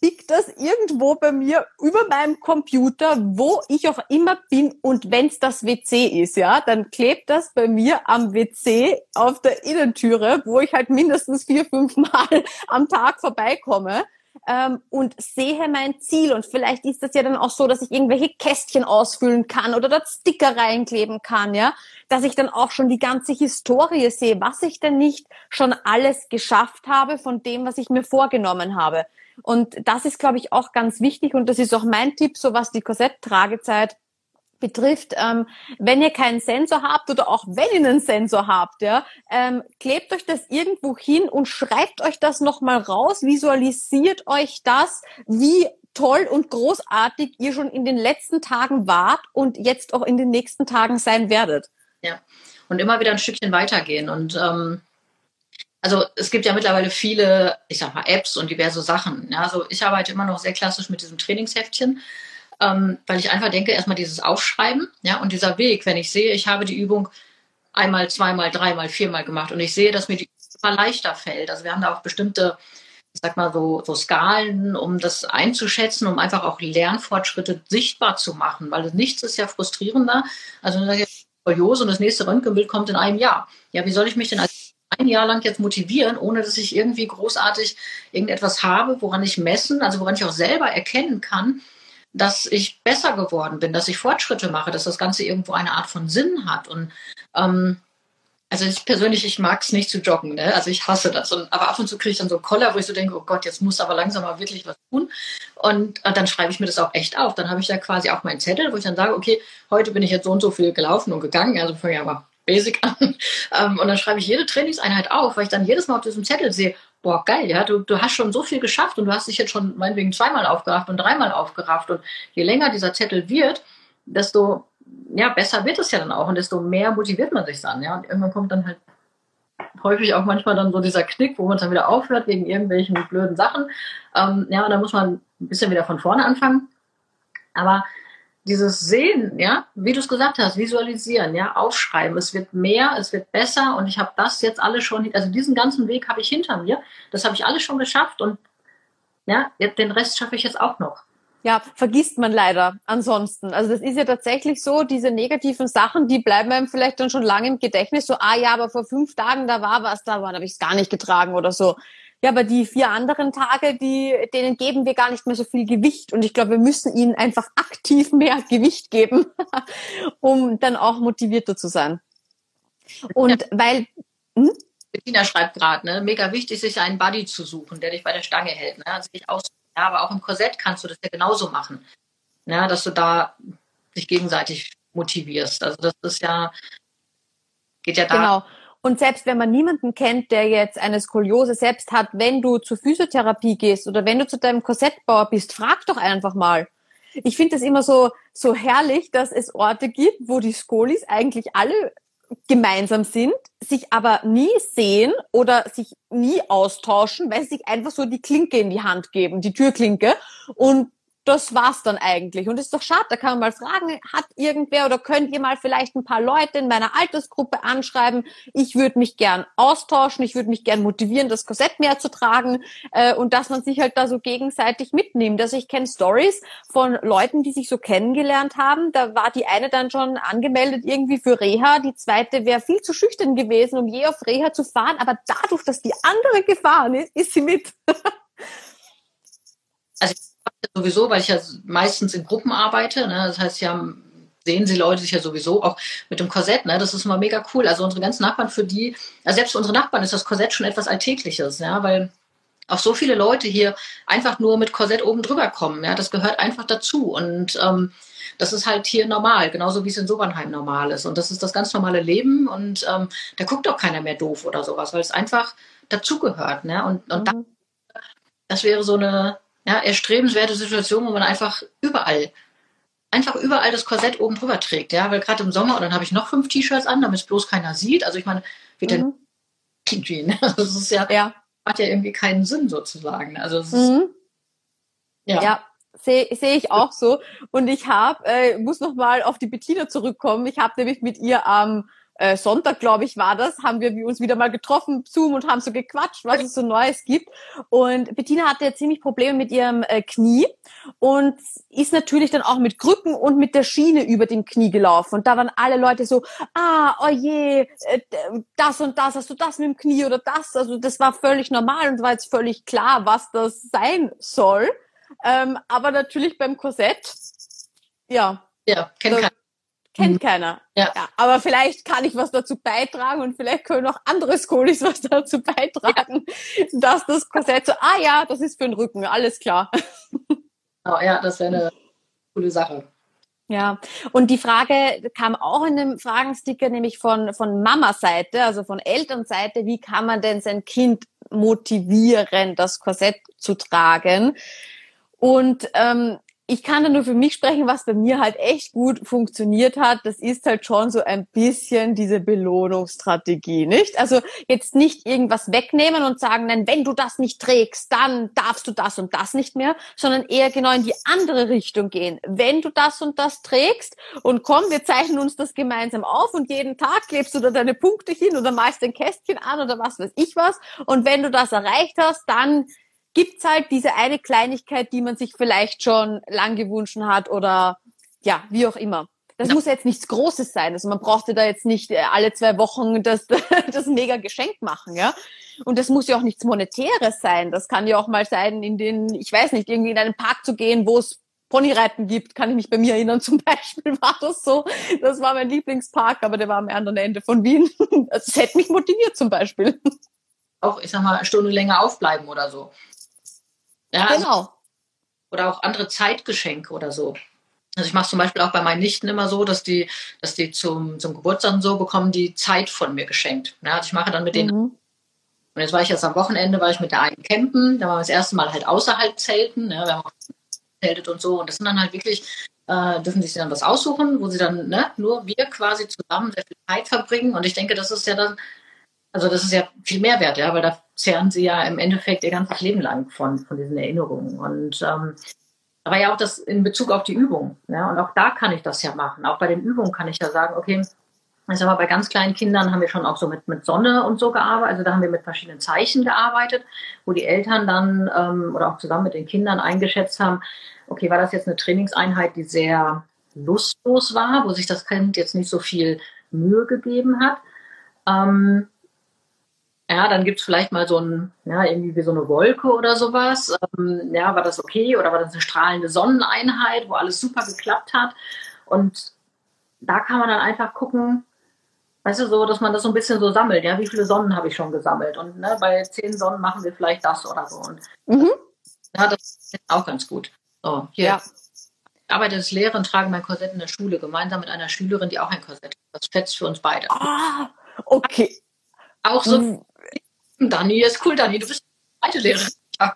liegt das irgendwo bei mir über meinem Computer, wo ich auch immer bin und wenn es das WC ist, ja, dann klebt das bei mir am WC auf der Innentüre, wo ich halt mindestens vier, fünf Mal [LAUGHS] am Tag vorbeikomme ähm, und sehe mein Ziel. Und vielleicht ist das ja dann auch so, dass ich irgendwelche Kästchen ausfüllen kann oder dort Sticker reinkleben kann, ja, dass ich dann auch schon die ganze Historie sehe, was ich denn nicht schon alles geschafft habe von dem, was ich mir vorgenommen habe. Und das ist, glaube ich, auch ganz wichtig und das ist auch mein Tipp, so was die Korsetttragezeit betrifft, ähm, wenn ihr keinen Sensor habt oder auch wenn ihr einen Sensor habt, ja, ähm, klebt euch das irgendwo hin und schreibt euch das nochmal raus, visualisiert euch das, wie toll und großartig ihr schon in den letzten Tagen wart und jetzt auch in den nächsten Tagen sein werdet. Ja, und immer wieder ein Stückchen weitergehen und ähm, also es gibt ja mittlerweile viele, ich sag mal, Apps und diverse Sachen. Ja, also ich arbeite immer noch sehr klassisch mit diesem Trainingsheftchen, ähm, weil ich einfach denke, erstmal dieses Aufschreiben, ja, und dieser Weg, wenn ich sehe, ich habe die Übung einmal, zweimal, dreimal, viermal gemacht und ich sehe, dass mir die immer leichter fällt. Also wir haben da auch bestimmte, ich sag mal so, so Skalen, um das einzuschätzen, um einfach auch Lernfortschritte sichtbar zu machen, weil nichts ist ja frustrierender. Also wenn ich jetzt Skoliose und das nächste Röntgenbild kommt in einem Jahr. Ja, wie soll ich mich denn als ein Jahr lang jetzt motivieren, ohne dass ich irgendwie großartig irgendetwas habe, woran ich messen, also woran ich auch selber erkennen kann, dass ich besser geworden bin, dass ich Fortschritte mache, dass das Ganze irgendwo eine Art von Sinn hat. Und ähm, also ich persönlich, ich mag es nicht zu joggen, ne? Also ich hasse das. Und, aber ab und zu kriege ich dann so einen Koller, wo ich so denke, oh Gott, jetzt muss aber langsam mal wirklich was tun. Und äh, dann schreibe ich mir das auch echt auf. Dann habe ich da quasi auch meinen Zettel, wo ich dann sage, okay, heute bin ich jetzt so und so viel gelaufen und gegangen. Also ich aber Basic an. Ähm, und dann schreibe ich jede Trainingseinheit auf, weil ich dann jedes Mal auf diesem Zettel sehe, boah, geil, ja, du, du hast schon so viel geschafft und du hast dich jetzt schon meinetwegen zweimal aufgerafft und dreimal aufgerafft. Und je länger dieser Zettel wird, desto ja, besser wird es ja dann auch und desto mehr motiviert man sich dann, ja. Und irgendwann kommt dann halt häufig auch manchmal dann so dieser Knick, wo man dann wieder aufhört wegen irgendwelchen blöden Sachen. Ähm, ja, und dann muss man ein bisschen wieder von vorne anfangen. Aber dieses Sehen, ja, wie du es gesagt hast, visualisieren, ja, aufschreiben. Es wird mehr, es wird besser und ich habe das jetzt alles schon, also diesen ganzen Weg habe ich hinter mir. Das habe ich alles schon geschafft und ja, den Rest schaffe ich jetzt auch noch. Ja, vergisst man leider ansonsten. Also das ist ja tatsächlich so, diese negativen Sachen, die bleiben einem vielleicht dann schon lange im Gedächtnis. So, ah ja, aber vor fünf Tagen, da war was, da war, habe ich es gar nicht getragen oder so. Ja, aber die vier anderen Tage, die, denen geben wir gar nicht mehr so viel Gewicht. Und ich glaube, wir müssen ihnen einfach aktiv mehr [LAUGHS] Gewicht geben, [LAUGHS] um dann auch motivierter zu sein. Und ja. weil, hm? Bettina schreibt gerade, ne, mega wichtig, sich einen Buddy zu suchen, der dich bei der Stange hält. Ne? Also aus, ja, aber auch im Korsett kannst du das ja genauso machen. Ja, dass du da dich gegenseitig motivierst. Also das ist ja, geht ja da. Genau. Und selbst wenn man niemanden kennt, der jetzt eine Skoliose selbst hat, wenn du zur Physiotherapie gehst oder wenn du zu deinem Korsettbauer bist, frag doch einfach mal. Ich finde es immer so, so herrlich, dass es Orte gibt, wo die Skolis eigentlich alle gemeinsam sind, sich aber nie sehen oder sich nie austauschen, weil sie sich einfach so die Klinke in die Hand geben, die Türklinke. Und das war's dann eigentlich. Und es ist doch schade, da kann man mal fragen, hat irgendwer oder könnt ihr mal vielleicht ein paar Leute in meiner Altersgruppe anschreiben? Ich würde mich gern austauschen, ich würde mich gern motivieren, das Korsett mehr zu tragen äh, und dass man sich halt da so gegenseitig mitnimmt. Also ich kenne Stories von Leuten, die sich so kennengelernt haben. Da war die eine dann schon angemeldet irgendwie für Reha, die zweite wäre viel zu schüchtern gewesen, um je auf Reha zu fahren, aber dadurch, dass die andere gefahren ist, ist sie mit. [LAUGHS] also sowieso, weil ich ja meistens in Gruppen arbeite. Ne? Das heißt, ja, sehen sie Leute sich ja sowieso auch mit dem Korsett. Ne? Das ist immer mega cool. Also unsere ganzen Nachbarn, für die, also selbst für unsere Nachbarn ist das Korsett schon etwas Alltägliches, ja, weil auch so viele Leute hier einfach nur mit Korsett oben drüber kommen. Ja, das gehört einfach dazu. Und ähm, das ist halt hier normal, genauso wie es in Sobernheim normal ist. Und das ist das ganz normale Leben. Und ähm, da guckt auch keiner mehr doof oder sowas, weil es einfach dazugehört. Ne? Und, und mhm. das, das wäre so eine, ja, erstrebenswerte Situation, wo man einfach überall, einfach überall das Korsett oben drüber trägt. Ja, weil gerade im Sommer, und dann habe ich noch fünf T-Shirts an, damit es bloß keiner sieht. Also ich meine, wie mhm. denn Das [LAUGHS] ist ja, ja, hat ja irgendwie keinen Sinn sozusagen. Also es ist, mhm. ja. ja sehe seh ich auch so. Und ich habe, äh, muss noch mal auf die Bettina zurückkommen. Ich habe nämlich mit ihr am äh, Sonntag, glaube ich, war das, haben wir uns wieder mal getroffen, Zoom und haben so gequatscht, was es so Neues gibt. Und Bettina hatte ja ziemlich Probleme mit ihrem äh, Knie und ist natürlich dann auch mit Krücken und mit der Schiene über dem Knie gelaufen. Und da waren alle Leute so, ah, oh je, äh, das und das, hast du das mit dem Knie oder das? Also das war völlig normal und war jetzt völlig klar, was das sein soll. Ähm, aber natürlich beim Korsett, ja. Ja, kennt keiner. Kennt mhm. keiner. Ja. ja. Aber vielleicht kann ich was dazu beitragen und vielleicht können auch andere Skolis [LAUGHS] was dazu beitragen, ja. dass das Korsett so, ah ja, das ist für den Rücken, alles klar. Oh, [LAUGHS] ja, das wäre eine coole Sache. Ja, und die Frage kam auch in einem Fragensticker, nämlich von, von Mama-Seite, also von Elternseite, wie kann man denn sein Kind motivieren, das Korsett zu tragen? Und ähm, ich kann da nur für mich sprechen, was bei mir halt echt gut funktioniert hat. Das ist halt schon so ein bisschen diese Belohnungsstrategie, nicht? Also jetzt nicht irgendwas wegnehmen und sagen, nein, wenn du das nicht trägst, dann darfst du das und das nicht mehr, sondern eher genau in die andere Richtung gehen. Wenn du das und das trägst und komm, wir zeichnen uns das gemeinsam auf und jeden Tag klebst du da deine Punkte hin oder malst ein Kästchen an oder was weiß ich was. Und wenn du das erreicht hast, dann gibt's halt diese eine Kleinigkeit, die man sich vielleicht schon lang gewünscht hat oder ja, wie auch immer. Das ja. muss jetzt nichts Großes sein. Also man brauchte da jetzt nicht äh, alle zwei Wochen das, [LAUGHS] das mega Geschenk machen, ja. Und das muss ja auch nichts Monetäres sein. Das kann ja auch mal sein, in den, ich weiß nicht, irgendwie in einen Park zu gehen, wo es Ponyreiten gibt, kann ich mich bei mir erinnern. [LAUGHS] Zum Beispiel war das so. Das war mein Lieblingspark, aber der war am anderen Ende von Wien. [LAUGHS] Das hätte mich motiviert zum Beispiel. Auch, ich sag mal, eine Stunde länger aufbleiben oder so. Ja, also genau. Also, oder auch andere Zeitgeschenke oder so. Also ich mache zum Beispiel auch bei meinen Nichten immer so, dass die, dass die zum, zum Geburtstag und so bekommen die Zeit von mir geschenkt. Ja, also ich mache dann mit denen. Mhm. Und jetzt war ich jetzt am Wochenende, war ich mit der einen campen, da waren wir das erste Mal halt außerhalb zelten, ne, wir haben auch zeltet und so. Und das sind dann halt wirklich, äh, dürfen sich dann was aussuchen, wo sie dann ne, nur wir quasi zusammen sehr viel Zeit verbringen. Und ich denke, das ist ja dann also das ist ja viel mehr wert, ja, weil da zehren sie ja im Endeffekt ihr ganzes Leben lang von, von diesen Erinnerungen. Und ähm, aber ja auch das in Bezug auf die Übung. Ja, und auch da kann ich das ja machen. Auch bei den Übungen kann ich ja sagen, okay, Also bei ganz kleinen Kindern haben wir schon auch so mit, mit Sonne und so gearbeitet. Also da haben wir mit verschiedenen Zeichen gearbeitet, wo die Eltern dann ähm, oder auch zusammen mit den Kindern eingeschätzt haben, okay, war das jetzt eine Trainingseinheit, die sehr lustlos war, wo sich das Kind jetzt nicht so viel Mühe gegeben hat. Ähm, ja, dann gibt es vielleicht mal so ein, ja, irgendwie wie so eine Wolke oder sowas. Ähm, ja, war das okay oder war das eine strahlende Sonneneinheit, wo alles super geklappt hat? Und da kann man dann einfach gucken, weißt du, so, dass man das so ein bisschen so sammelt. Ja, wie viele Sonnen habe ich schon gesammelt? Und ne, bei zehn Sonnen machen wir vielleicht das oder so. Und mhm. ja, das ist auch ganz gut. So, hier. Ja. Ich arbeite als Lehrerin, trage mein Korsett in der Schule, gemeinsam mit einer Schülerin, die auch ein Korsett hat. Das fetzt für uns beide. Ah, okay. Auch so, mhm. Dani, ist cool, Dani, du bist zweite Lehrerin. [LAUGHS]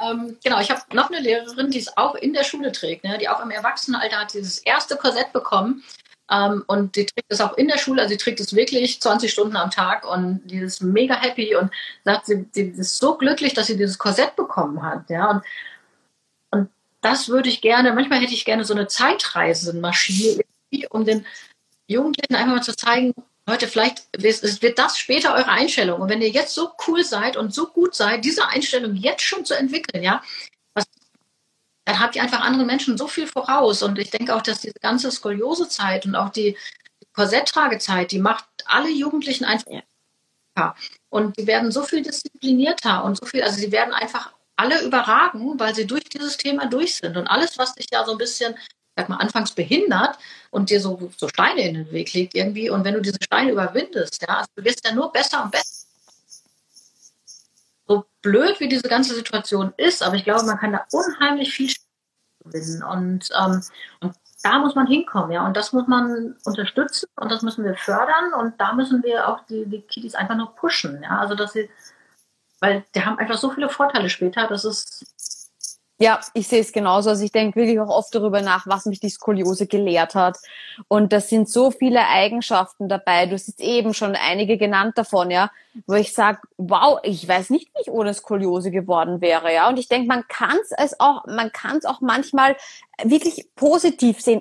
ähm, genau, ich habe noch eine Lehrerin, die es auch in der Schule trägt, ne, die auch im Erwachsenenalter hat dieses erste Korsett bekommen. Ähm, und die trägt es auch in der Schule, also sie trägt es wirklich 20 Stunden am Tag und die ist mega happy und sagt, sie, sie ist so glücklich, dass sie dieses Korsett bekommen hat. Ja, und, und das würde ich gerne, manchmal hätte ich gerne so eine Zeitreisenmaschine, um den Jugendlichen einfach mal zu zeigen, Leute, vielleicht wird das später eure Einstellung. Und wenn ihr jetzt so cool seid und so gut seid, diese Einstellung jetzt schon zu entwickeln, ja, was, dann habt ihr einfach anderen Menschen so viel voraus. Und ich denke auch, dass diese ganze Skoliosezeit und auch die Korsetttragezeit, die macht alle Jugendlichen einfach. Ja. Und die werden so viel disziplinierter und so viel, also sie werden einfach alle überragen, weil sie durch dieses Thema durch sind. Und alles, was dich ja so ein bisschen sag mal, anfangs behindert und dir so, so Steine in den Weg legt irgendwie. Und wenn du diese Steine überwindest, ja, also du wirst ja nur besser und besser. So blöd wie diese ganze Situation ist, aber ich glaube, man kann da unheimlich viel gewinnen. Und, ähm, und da muss man hinkommen, ja. Und das muss man unterstützen und das müssen wir fördern und da müssen wir auch die, die Kiddies einfach nur pushen, ja. Also dass sie, weil die haben einfach so viele Vorteile später, das ist ja, ich sehe es genauso. Also ich denke wirklich auch oft darüber nach, was mich die Skoliose gelehrt hat. Und das sind so viele Eigenschaften dabei. Du hast eben schon einige genannt davon, ja, wo ich sage, wow, ich weiß nicht, wie ich ohne Skoliose geworden wäre, ja. Und ich denke, man kann es auch, man kann es auch manchmal wirklich positiv sehen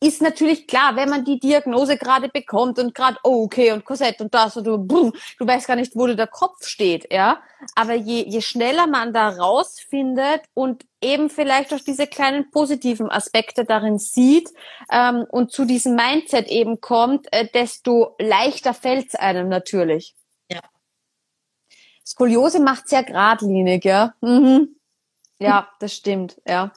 ist natürlich klar, wenn man die Diagnose gerade bekommt und gerade, oh, okay, und Korsett und das und du, boom, du weißt gar nicht, wo der Kopf steht, ja. Aber je, je schneller man da rausfindet und eben vielleicht auch diese kleinen positiven Aspekte darin sieht ähm, und zu diesem Mindset eben kommt, äh, desto leichter fällt's einem natürlich. Ja. Skoliose macht sehr geradlinig, ja. Mhm. Ja, das stimmt, ja.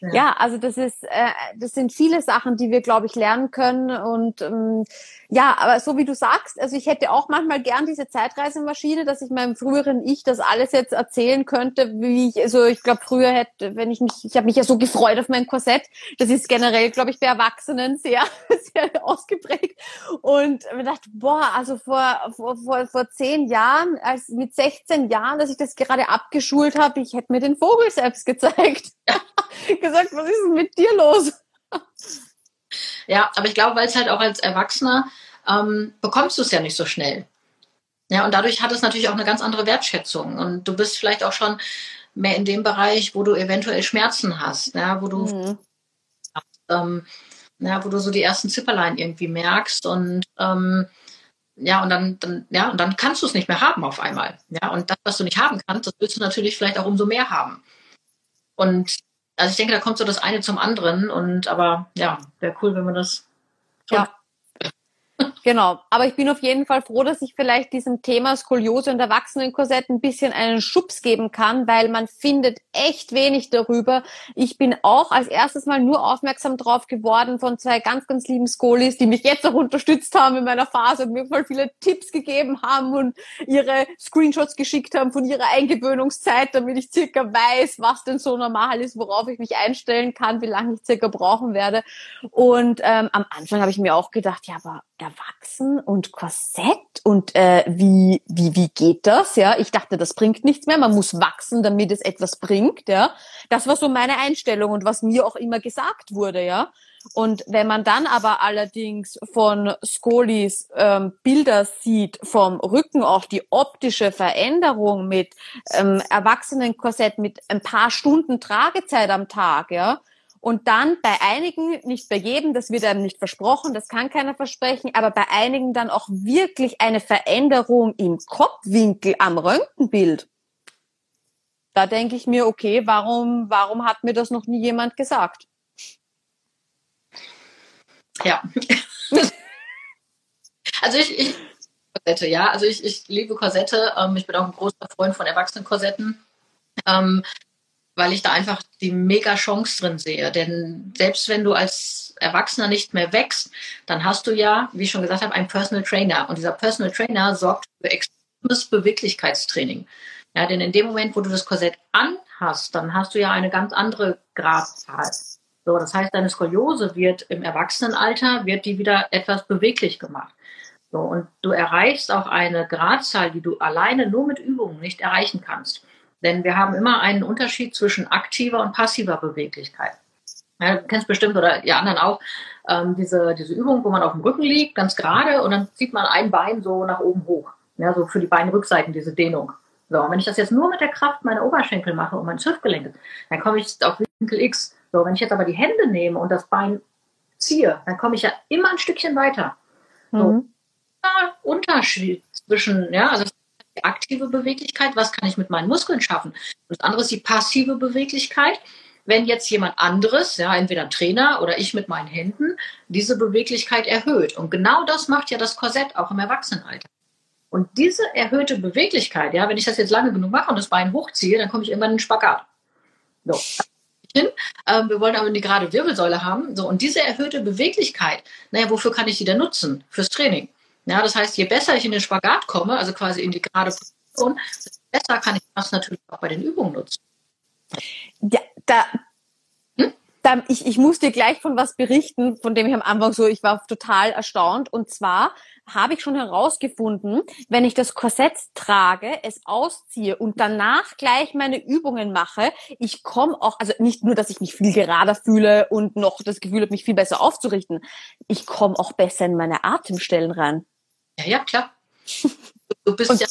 Ja. ja, also das ist, äh, das sind viele Sachen, die wir, glaube ich, lernen können. Und ähm, ja, aber so wie du sagst, also ich hätte auch manchmal gern diese Zeitreisemaschine, dass ich meinem früheren Ich das alles jetzt erzählen könnte, wie ich, also ich glaube früher hätte, wenn ich mich, ich habe mich ja so gefreut auf mein Korsett. Das ist generell, glaube ich, bei Erwachsenen sehr, [LAUGHS] sehr ausgeprägt. Und mir dachte, boah, also vor, vor, vor, vor zehn Jahren, als mit 16 Jahren, dass ich das gerade abgeschult habe, ich hätte mir den Vogel selbst gezeigt. [LAUGHS] [LAUGHS] gesagt, was ist denn mit dir los? Ja, aber ich glaube, weil es halt auch als Erwachsener ähm, bekommst du es ja nicht so schnell. Ja, und dadurch hat es natürlich auch eine ganz andere Wertschätzung. Und du bist vielleicht auch schon mehr in dem Bereich, wo du eventuell Schmerzen hast, ja, wo du mhm. ähm, ja, wo du so die ersten Zipperlein irgendwie merkst und ähm, ja, und dann, dann, ja, und dann kannst du es nicht mehr haben auf einmal. Ja, und das, was du nicht haben kannst, das willst du natürlich vielleicht auch umso mehr haben. Und also ich denke, da kommt so das eine zum anderen und aber ja, wäre cool, wenn man das ja. Genau. Aber ich bin auf jeden Fall froh, dass ich vielleicht diesem Thema Skoliose und Erwachsenenkorsett ein bisschen einen Schubs geben kann, weil man findet echt wenig darüber. Ich bin auch als erstes mal nur aufmerksam drauf geworden von zwei ganz, ganz lieben Skolis, die mich jetzt auch unterstützt haben in meiner Phase und mir voll viele Tipps gegeben haben und ihre Screenshots geschickt haben von ihrer Eingewöhnungszeit, damit ich circa weiß, was denn so normal ist, worauf ich mich einstellen kann, wie lange ich circa brauchen werde. Und ähm, am Anfang habe ich mir auch gedacht, ja, aber erwachsen und Korsett und äh, wie wie wie geht das? Ja, ich dachte, das bringt nichts mehr. Man muss wachsen, damit es etwas bringt. Ja, das war so meine Einstellung und was mir auch immer gesagt wurde. Ja, und wenn man dann aber allerdings von Skolis ähm, Bilder sieht vom Rücken, auch die optische Veränderung mit ähm, Erwachsenenkorsett mit ein paar Stunden Tragezeit am Tag, ja, Und dann bei einigen, nicht bei jedem, das wird einem nicht versprochen, das kann keiner versprechen, aber bei einigen dann auch wirklich eine Veränderung im Kopfwinkel am Röntgenbild. Da denke ich mir, okay, warum, warum hat mir das noch nie jemand gesagt? Ja. [LAUGHS] also ich, ich Korsette, ja. Also ich, ich liebe Korsette. Ähm, ich bin auch ein großer Freund von Erwachsenenkorsetten. Ähm, weil ich da einfach die mega Chance drin sehe. Denn selbst wenn du als Erwachsener nicht mehr wächst, dann hast du ja, wie ich schon gesagt habe, einen Personal Trainer. Und dieser Personal Trainer sorgt für extremes Beweglichkeitstraining. Ja, denn in dem Moment, wo du das Korsett anhast, dann hast du ja eine ganz andere Gradzahl. So, das heißt, deine Skoliose wird im Erwachsenenalter, wird die wieder etwas beweglich gemacht. So, und du erreichst auch eine Gradzahl, die du alleine nur mit Übungen nicht erreichen kannst. Denn wir haben immer einen Unterschied zwischen aktiver und passiver Beweglichkeit. Ja, du kennst bestimmt oder die anderen auch ähm, diese, diese Übung, wo man auf dem Rücken liegt, ganz gerade, und dann zieht man ein Bein so nach oben hoch. Ja, so für die Beinrückseiten, diese Dehnung. So, und wenn ich das jetzt nur mit der Kraft meiner Oberschenkel mache und meines Hüftgelenkes, dann komme ich auf Winkel X. So, wenn ich jetzt aber die Hände nehme und das Bein ziehe, dann komme ich ja immer ein Stückchen weiter. So, mhm. Unterschied zwischen, ja, also die aktive Beweglichkeit, was kann ich mit meinen Muskeln schaffen? Und das andere ist die passive Beweglichkeit. Wenn jetzt jemand anderes, ja, entweder ein Trainer oder ich mit meinen Händen, diese Beweglichkeit erhöht. Und genau das macht ja das Korsett auch im Erwachsenenalter. Und diese erhöhte Beweglichkeit, ja, wenn ich das jetzt lange genug mache und das Bein hochziehe, dann komme ich irgendwann in den Spagat. So. Hin. Ähm, wir wollen aber eine gerade Wirbelsäule haben. So, und diese erhöhte Beweglichkeit, naja, wofür kann ich die denn nutzen? Fürs Training. Ja, das heißt, je besser ich in den Spagat komme, also quasi in die gerade Position, desto besser kann ich das natürlich auch bei den Übungen nutzen. Ja, da, hm? da ich, ich muss dir gleich von was berichten, von dem ich am Anfang so, ich war total erstaunt. Und zwar habe ich schon herausgefunden, wenn ich das Korsett trage, es ausziehe und danach gleich meine Übungen mache, ich komme auch, also nicht nur, dass ich mich viel gerader fühle und noch das Gefühl habe, mich viel besser aufzurichten, ich komme auch besser in meine Atemstellen rein. Ja, ja, klar. [LAUGHS] Du bist ja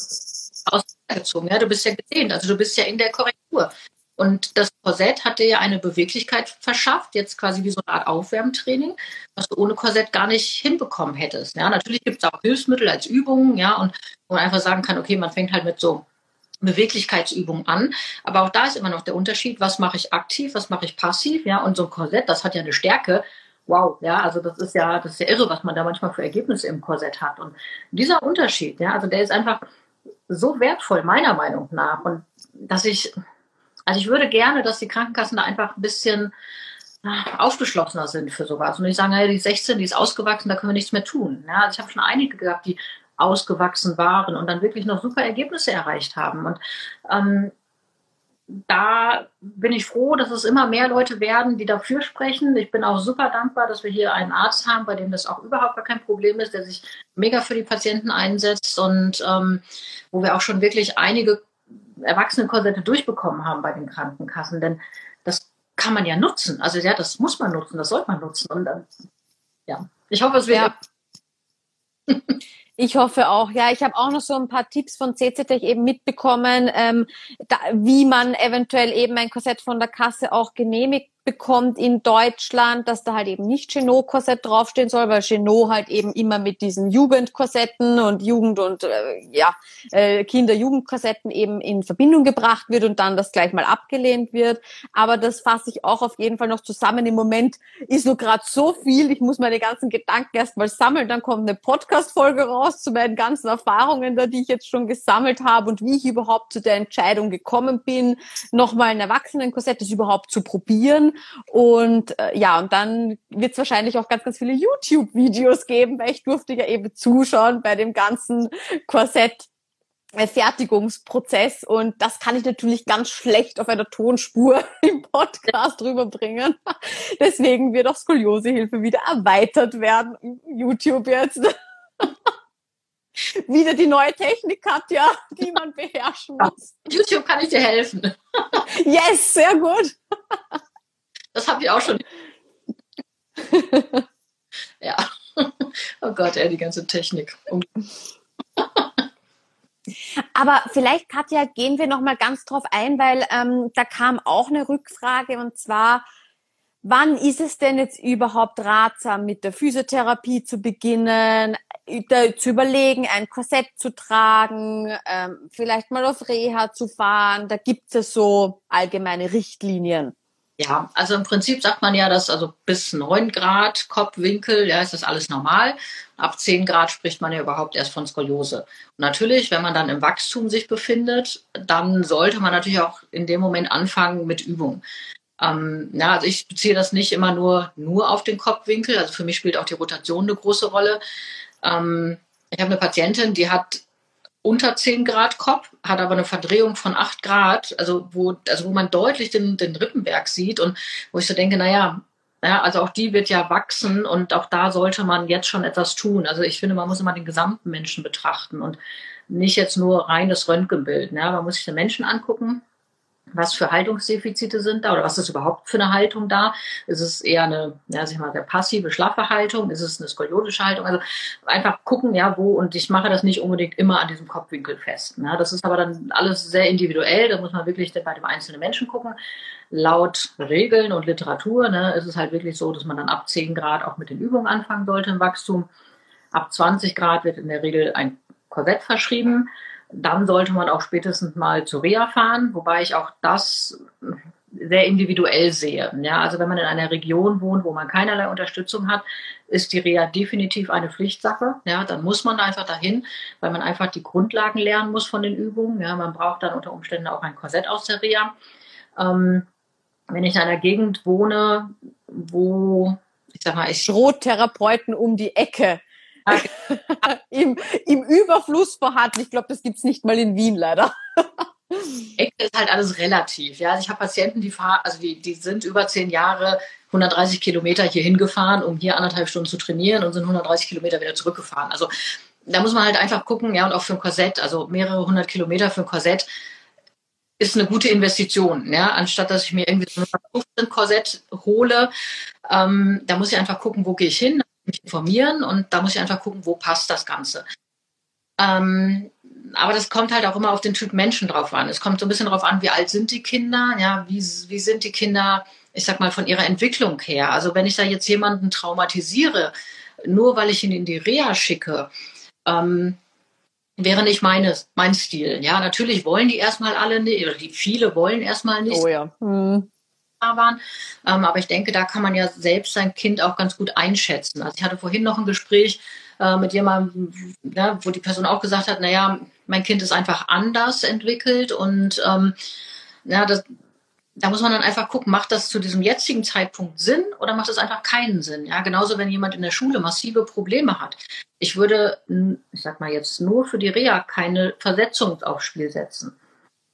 ausgezogen, ja, du bist ja gesehen, also du bist ja in der Korrektur. Und das Korsett hat dir ja eine Beweglichkeit verschafft, jetzt quasi wie so eine Art Aufwärmtraining, was du ohne Korsett gar nicht hinbekommen hättest. Ja, natürlich gibt es auch Hilfsmittel als Übungen, ja, und wo man einfach sagen kann, okay, man fängt halt mit so Beweglichkeitsübungen an. Aber auch da ist immer noch der Unterschied, was mache ich aktiv, was mache ich passiv, ja, und so ein Korsett, das hat ja eine Stärke, wow, ja, also das ist ja, das ist ja irre, was man da manchmal für Ergebnisse im Korsett hat. Und dieser Unterschied, ja, also der ist einfach so wertvoll, meiner Meinung nach. Und dass ich, also ich würde gerne, dass die Krankenkassen da einfach ein bisschen aufgeschlossener sind für sowas. Und ich sage, hey, die 16, die ist ausgewachsen, da können wir nichts mehr tun. Ja, also ich habe schon einige gehabt, die ausgewachsen waren und dann wirklich noch super Ergebnisse erreicht haben. Und ähm, da bin ich froh, dass es immer mehr Leute werden, die dafür sprechen. Ich bin auch super dankbar, dass wir hier einen Arzt haben, bei dem das auch überhaupt gar kein Problem ist, der sich mega für die Patienten einsetzt und ähm, wo wir auch schon wirklich einige Erwachsenenkorsette durchbekommen haben bei den Krankenkassen. Denn das kann man ja nutzen. Also ja, das muss man nutzen, das sollte man nutzen. Und dann, ja, ich hoffe, es wird. Ja. [LAUGHS] Ich hoffe auch. Ja, ich habe auch noch so ein paar Tipps von CCTech eben mitbekommen, ähm, da, wie man eventuell eben ein Korsett von der Kasse auch genehmigt bekommt in Deutschland, dass da halt eben nicht Chenot-Korsett draufstehen soll, weil Chenot halt eben immer mit diesen Jugendkorsetten und Jugend- und äh, ja, äh, Kinder-Jugendkorsetten eben in Verbindung gebracht wird und dann das gleich mal abgelehnt wird. Aber das fasse ich auch auf jeden Fall noch zusammen. Im Moment ist nur gerade so viel, ich muss meine ganzen Gedanken erstmal sammeln, dann kommt eine Podcast-Folge raus zu meinen ganzen Erfahrungen, da die ich jetzt schon gesammelt habe und wie ich überhaupt zu der Entscheidung gekommen bin, nochmal ein Erwachsenenkorsett das überhaupt zu probieren und äh, ja, und dann wird es wahrscheinlich auch ganz, ganz viele YouTube-Videos geben, weil ich durfte ja eben zuschauen bei dem ganzen Korsett. Fertigungsprozess und das kann ich natürlich ganz schlecht auf einer Tonspur [LAUGHS] im Podcast rüberbringen. [LAUGHS] Deswegen wird auch Skoliosehilfe wieder erweitert werden. YouTube jetzt. [LAUGHS] wieder die neue Technik, Katja, die man beherrschen muss. YouTube kann ich dir helfen. yes, sehr gut. Das habe ich auch schon. [LAUGHS] ja. Oh Gott, ey, die ganze Technik. Aber vielleicht, Katja, gehen wir noch mal ganz drauf ein, weil ähm, da kam auch eine Rückfrage und zwar, wann ist es denn jetzt überhaupt ratsam, mit der Physiotherapie zu beginnen, zu überlegen, ein Korsett zu tragen, ähm, vielleicht mal auf Reha zu fahren? Da gibt es so allgemeine Richtlinien. Ja, also im Prinzip sagt man ja, dass also bis 9 Grad Kopfwinkel, ja, ist das alles normal. Ab 10 Grad spricht man ja überhaupt erst von Skoliose. Und natürlich, wenn man dann im Wachstum sich befindet, dann sollte man natürlich auch in dem Moment anfangen mit Übung. Ähm, ja, also ich beziehe das nicht immer nur, nur auf den Kopfwinkel. Also für mich spielt auch die Rotation eine große Rolle. Ähm, ich habe eine Patientin, die hat unter 10 Grad Kopf, hat aber eine Verdrehung von 8 Grad, also wo, also wo man deutlich den, den Rippenberg sieht und wo ich so denke, naja, ja, also auch die wird ja wachsen und auch da sollte man jetzt schon etwas tun. Also ich finde, man muss immer den gesamten Menschen betrachten und nicht jetzt nur reines Röntgenbild. Ja, man muss sich den Menschen angucken, was für Haltungsdefizite sind da oder was ist überhaupt für eine Haltung da? Ist es eher eine, ja, sag ich mal, sehr passive, schlaffe Haltung? Ist es eine skoliosische Haltung? Also einfach gucken, ja, wo und ich mache das nicht unbedingt immer an diesem Kopfwinkel fest. Ne? Das ist aber dann alles sehr individuell, da muss man wirklich bei dem einzelnen Menschen gucken. Laut Regeln und Literatur ne, ist es halt wirklich so, dass man dann ab 10 Grad auch mit den Übungen anfangen sollte im Wachstum. Ab 20 Grad wird in der Regel ein Korsett verschrieben dann sollte man auch spätestens mal zu Reha fahren, wobei ich auch das sehr individuell sehe. Ja, also wenn man in einer Region wohnt, wo man keinerlei Unterstützung hat, ist die Reha definitiv eine Pflichtsache. Ja, dann muss man einfach dahin, weil man einfach die Grundlagen lernen muss von den Übungen. Ja, man braucht dann unter Umständen auch ein Korsett aus der Reha. Ähm, wenn ich in einer Gegend wohne, wo ich sag mal, ich Schrottherapeuten um die Ecke [LAUGHS] Im, Im Überfluss vorhanden. Ich glaube, das gibt's nicht mal in Wien leider. Ecke ist halt alles relativ. Ja, also ich habe Patienten, die fahren, also die, die sind über zehn Jahre 130 Kilometer hier hingefahren, um hier anderthalb Stunden zu trainieren und sind 130 Kilometer wieder zurückgefahren. Also da muss man halt einfach gucken, ja, und auch für ein Korsett, also mehrere hundert Kilometer für ein Korsett ist eine gute Investition, ja, anstatt dass ich mir irgendwie so ein Korsett hole. Ähm, da muss ich einfach gucken, wo gehe ich hin, mich informieren und da muss ich einfach gucken, wo passt das Ganze. Ähm, aber das kommt halt auch immer auf den Typ Menschen drauf an. Es kommt so ein bisschen darauf an, wie alt sind die Kinder, ja, wie, wie sind die Kinder, ich sag mal, von ihrer Entwicklung her. Also wenn ich da jetzt jemanden traumatisiere, nur weil ich ihn in die Reha schicke, ähm, wäre nicht meine, mein Stil. Ja, natürlich wollen die erstmal alle nicht, oder die viele wollen erstmal nicht. Oh ja. Hm waren. Ähm, aber ich denke, da kann man ja selbst sein Kind auch ganz gut einschätzen. Also ich hatte vorhin noch ein Gespräch äh, mit jemandem, ja, wo die Person auch gesagt hat, naja, mein Kind ist einfach anders entwickelt und ähm, ja, das, da muss man dann einfach gucken, macht das zu diesem jetzigen Zeitpunkt Sinn oder macht es einfach keinen Sinn? Ja, genauso wenn jemand in der Schule massive Probleme hat. Ich würde, ich sag mal jetzt nur für die Reha keine Versetzung aufs Spiel setzen.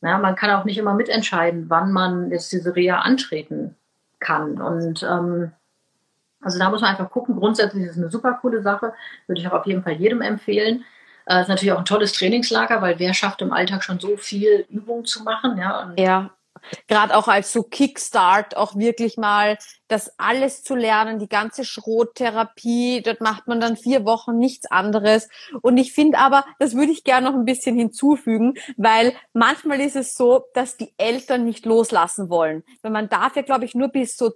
Ja, man kann auch nicht immer mitentscheiden, wann man jetzt diese Reha antreten kann. Und ähm, also da muss man einfach gucken. Grundsätzlich ist es eine super coole Sache, würde ich auch auf jeden Fall jedem empfehlen. Äh, ist natürlich auch ein tolles Trainingslager, weil wer schafft im Alltag schon so viel Übung zu machen, ja. Und ja, gerade auch als so Kickstart auch wirklich mal das alles zu lernen, die ganze Schrottherapie, dort macht man dann vier Wochen nichts anderes. Und ich finde aber, das würde ich gerne noch ein bisschen hinzufügen, weil manchmal ist es so, dass die Eltern nicht loslassen wollen. Weil man darf ja, glaube ich, nur bis so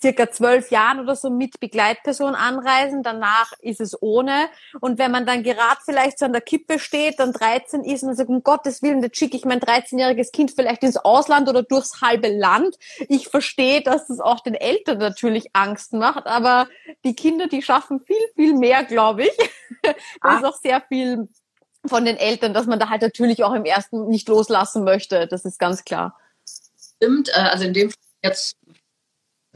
circa zwölf Jahren oder so mit Begleitperson anreisen. Danach ist es ohne. Und wenn man dann gerade vielleicht so an der Kippe steht, dann 13 ist und sagt, um Gottes Willen, jetzt schicke ich mein 13-jähriges Kind vielleicht ins Ausland oder durchs halbe Land. Ich verstehe, dass das auch den Eltern natürlich Angst macht, aber die Kinder, die schaffen viel, viel mehr, glaube ich. [LAUGHS] da ah. ist auch sehr viel von den Eltern, dass man da halt natürlich auch im ersten nicht loslassen möchte. Das ist ganz klar. Stimmt, äh, also in dem Fall jetzt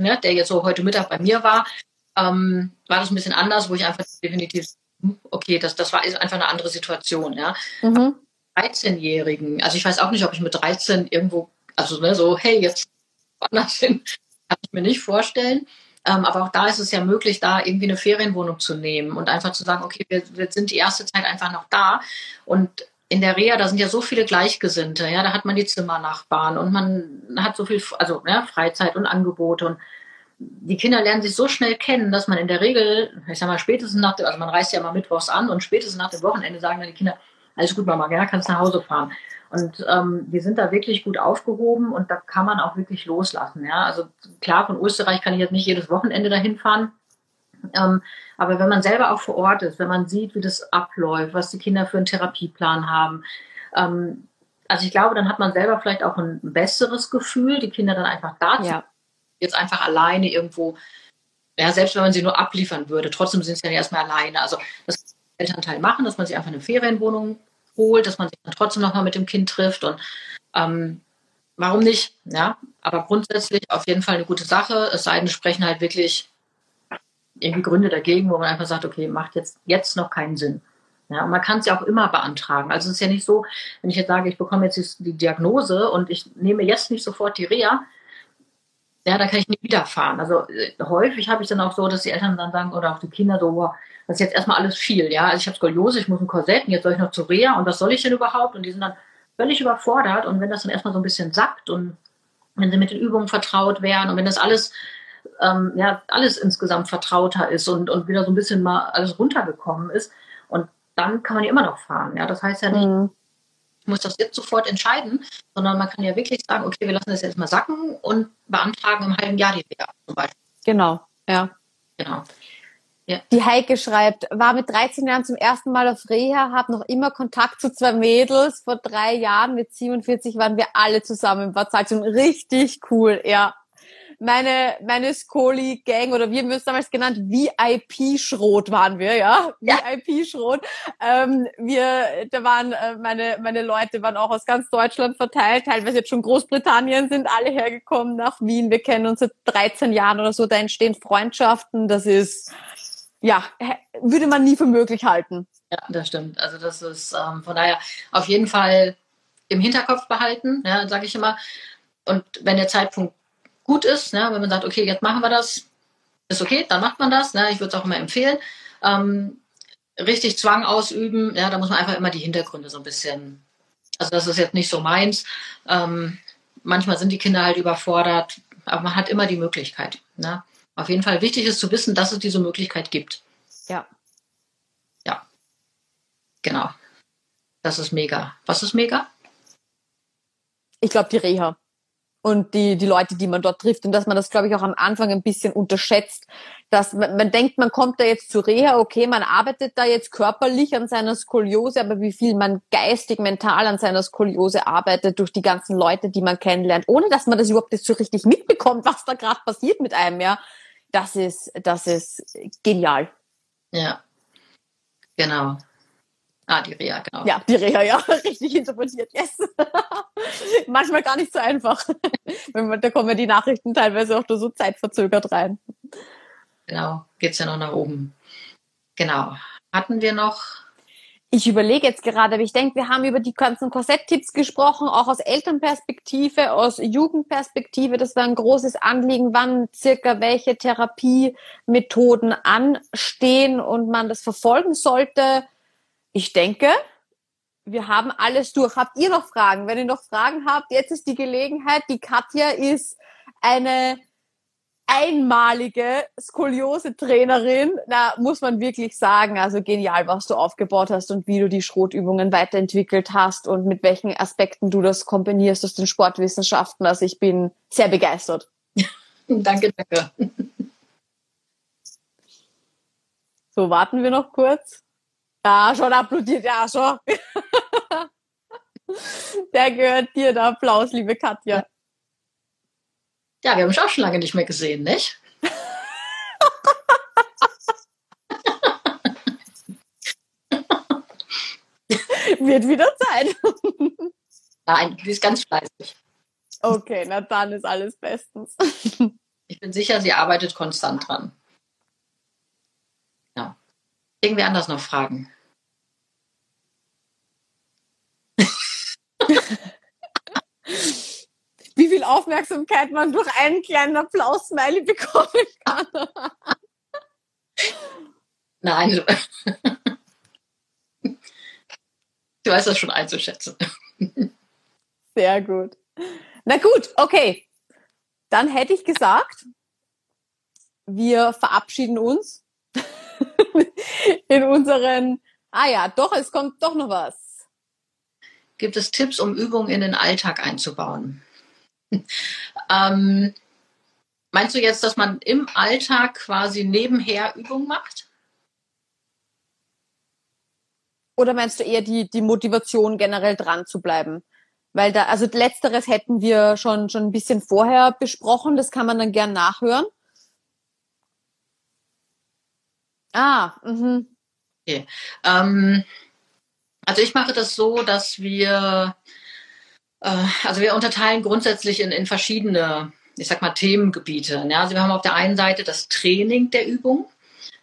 ne, der jetzt so heute Mittag bei mir war, ähm, war das ein bisschen anders, wo ich einfach definitiv, okay, das, das war einfach eine andere Situation. Ja. Mhm. 13-Jährigen, also ich weiß auch nicht, ob ich mit 13 irgendwo, also ne, so, hey, jetzt woanders hin, kann ich mir nicht vorstellen. Ähm, aber auch da ist es ja möglich, da irgendwie eine Ferienwohnung zu nehmen und einfach zu sagen, okay, wir, wir sind die erste Zeit einfach noch da. Und in der Reha, da sind ja so viele Gleichgesinnte, ja, da hat man die Zimmernachbarn und man hat so viel, also ja, Freizeit und Angebote und die Kinder lernen sich so schnell kennen, dass man in der Regel, ich sag mal, spätestens nach dem, also man reist ja mal mittwochs an und spätestens nach dem Wochenende sagen dann die Kinder, alles gut, Mama, ja, kannst nach Hause fahren. Und ähm, wir sind da wirklich gut aufgehoben und da kann man auch wirklich loslassen. Ja, also klar, von Österreich kann ich jetzt nicht jedes Wochenende dahin fahren. Ähm, aber wenn man selber auch vor Ort ist, wenn man sieht, wie das abläuft, was die Kinder für einen Therapieplan haben, ähm, also ich glaube, dann hat man selber vielleicht auch ein besseres Gefühl, die Kinder dann einfach da ja. jetzt einfach alleine irgendwo, ja, selbst wenn man sie nur abliefern würde, trotzdem sind sie dann erstmal alleine. Also das Elternteil machen, dass man sich einfach eine Ferienwohnung holt, dass man sich dann trotzdem nochmal mit dem Kind trifft und ähm, warum nicht? Ja, aber grundsätzlich auf jeden Fall eine gute Sache. Es sei denn, sprechen halt wirklich irgendwie Gründe dagegen, wo man einfach sagt, okay, macht jetzt, jetzt noch keinen Sinn. Ja, und man kann es ja auch immer beantragen. Also es ist ja nicht so, wenn ich jetzt sage, ich bekomme jetzt die Diagnose und ich nehme jetzt nicht sofort die Reha, ja, dann kann ich nicht wieder fahren. Also äh, häufig habe ich dann auch so, dass die Eltern dann sagen, oder auch die Kinder so, boah, das ist jetzt erstmal alles viel, ja. Also ich habe Skoliose, ich muss ein Korsett und jetzt soll ich noch zur Reha und was soll ich denn überhaupt? Und die sind dann völlig überfordert und wenn das dann erstmal so ein bisschen sackt und wenn sie mit den Übungen vertraut werden und wenn das alles ähm, ja, alles insgesamt vertrauter ist und, und wieder so ein bisschen mal alles runtergekommen ist. Und dann kann man ja immer noch fahren. Ja, das heißt ja nicht, mhm. ich muss das jetzt sofort entscheiden, sondern man kann ja wirklich sagen, okay, wir lassen das jetzt mal sacken und beantragen im halben Jahr die Reha zum Beispiel. Genau, ja. Genau. Ja. Die Heike schreibt, war mit 13 Jahren zum ersten Mal auf Reha, habe noch immer Kontakt zu zwei Mädels. Vor drei Jahren mit 47 waren wir alle zusammen im Bad Salzung. Richtig cool, ja meine, meine Skoli-Gang oder wir haben es damals genannt, VIP-Schrot waren wir, ja, ja. VIP-Schrot. Ähm, wir, da waren äh, meine, meine Leute waren auch aus ganz Deutschland verteilt, teilweise jetzt schon Großbritannien sind alle hergekommen nach Wien. Wir kennen uns seit 13 Jahren oder so, da entstehen Freundschaften, das ist, ja, würde man nie für möglich halten. Ja, das stimmt. Also das ist ähm, von daher auf jeden Fall im Hinterkopf behalten, ja, sage ich immer. Und wenn der Zeitpunkt gut ist, ne, wenn man sagt, okay, jetzt machen wir das, ist okay, dann macht man das. Ne, ich würde es auch immer empfehlen. Ähm, richtig Zwang ausüben, ja, da muss man einfach immer die Hintergründe so ein bisschen. Also das ist jetzt nicht so meins. Ähm, manchmal sind die Kinder halt überfordert, aber man hat immer die Möglichkeit. Ne? Auf jeden Fall wichtig ist zu wissen, dass es diese Möglichkeit gibt. Ja. Ja. Genau. Das ist mega. Was ist mega? Ich glaube, die Reha und die, die Leute, die man dort trifft. Und dass man das, glaube ich, auch am Anfang ein bisschen unterschätzt. Dass man, man denkt, man kommt da jetzt zur Reha, okay, man arbeitet da jetzt körperlich an seiner Skoliose, aber wie viel man geistig, mental an seiner Skoliose arbeitet durch die ganzen Leute, die man kennenlernt, ohne dass man das überhaupt jetzt so richtig mitbekommt, was da gerade passiert mit einem, ja. Das ist, das ist genial. Ja. Genau. Ah, die Reha, genau. Ja, die Reha, ja, [LAUGHS] richtig interpretiert, yes. [LAUGHS] Manchmal gar nicht so einfach. [LAUGHS] da kommen ja die Nachrichten teilweise auch nur so zeitverzögert rein. Genau, geht's ja noch nach oben. Genau. Hatten wir noch ich überlege jetzt gerade, aber ich denke, wir haben über die ganzen Korsett-Tipps gesprochen, auch aus Elternperspektive, aus Jugendperspektive. Das war ein großes Anliegen, wann circa welche Therapiemethoden anstehen und man das verfolgen sollte ich denke, wir haben alles durch. Habt ihr noch Fragen? Wenn ihr noch Fragen habt, jetzt ist die Gelegenheit. Die Katja ist eine einmalige Skoliose-Trainerin. Da muss man wirklich sagen, also genial, was du aufgebaut hast und wie du die Schrotübungen weiterentwickelt hast und mit welchen Aspekten du das kombinierst aus den Sportwissenschaften. Also ich bin sehr begeistert. [LAUGHS] danke, danke. So, warten wir noch kurz. Ja, schon applaudiert, ja, schon. [LAUGHS] Der gehört dir, der Applaus, liebe Katja. Ja, wir haben uns auch schon lange nicht mehr gesehen, nicht? [LAUGHS] Wird wieder Zeit. Nein, sie ist ganz fleißig. Okay, na dann ist alles bestens. [LAUGHS] Ich bin sicher, sie arbeitet konstant dran. Irgendwie anders noch fragen? [LAUGHS] Wie viel Aufmerksamkeit man durch einen kleinen Applaus-Smiley bekommen kann. [LAUGHS] Nein, du, du weißt das schon einzuschätzen. Sehr gut. Na gut, okay. Dann hätte ich gesagt, wir verabschieden uns [LAUGHS] in unseren, ah ja, doch, es kommt doch noch was. gibt es Tipps, um Übungen in den Alltag einzubauen? [LAUGHS] ähm, meinst du jetzt, dass man im Alltag quasi nebenher Übungen macht? Oder meinst du eher die, die Motivation generell dran zu bleiben? Weil da, also letzteres hätten wir schon, schon ein bisschen vorher besprochen, das kann man dann gern nachhören. Ah, mhm. Okay. Ähm, also ich mache das so, dass wir, äh, also wir unterteilen grundsätzlich in, in verschiedene, ich sag mal, Themengebiete. Ja, also wir haben auf der einen Seite das Training der Übung,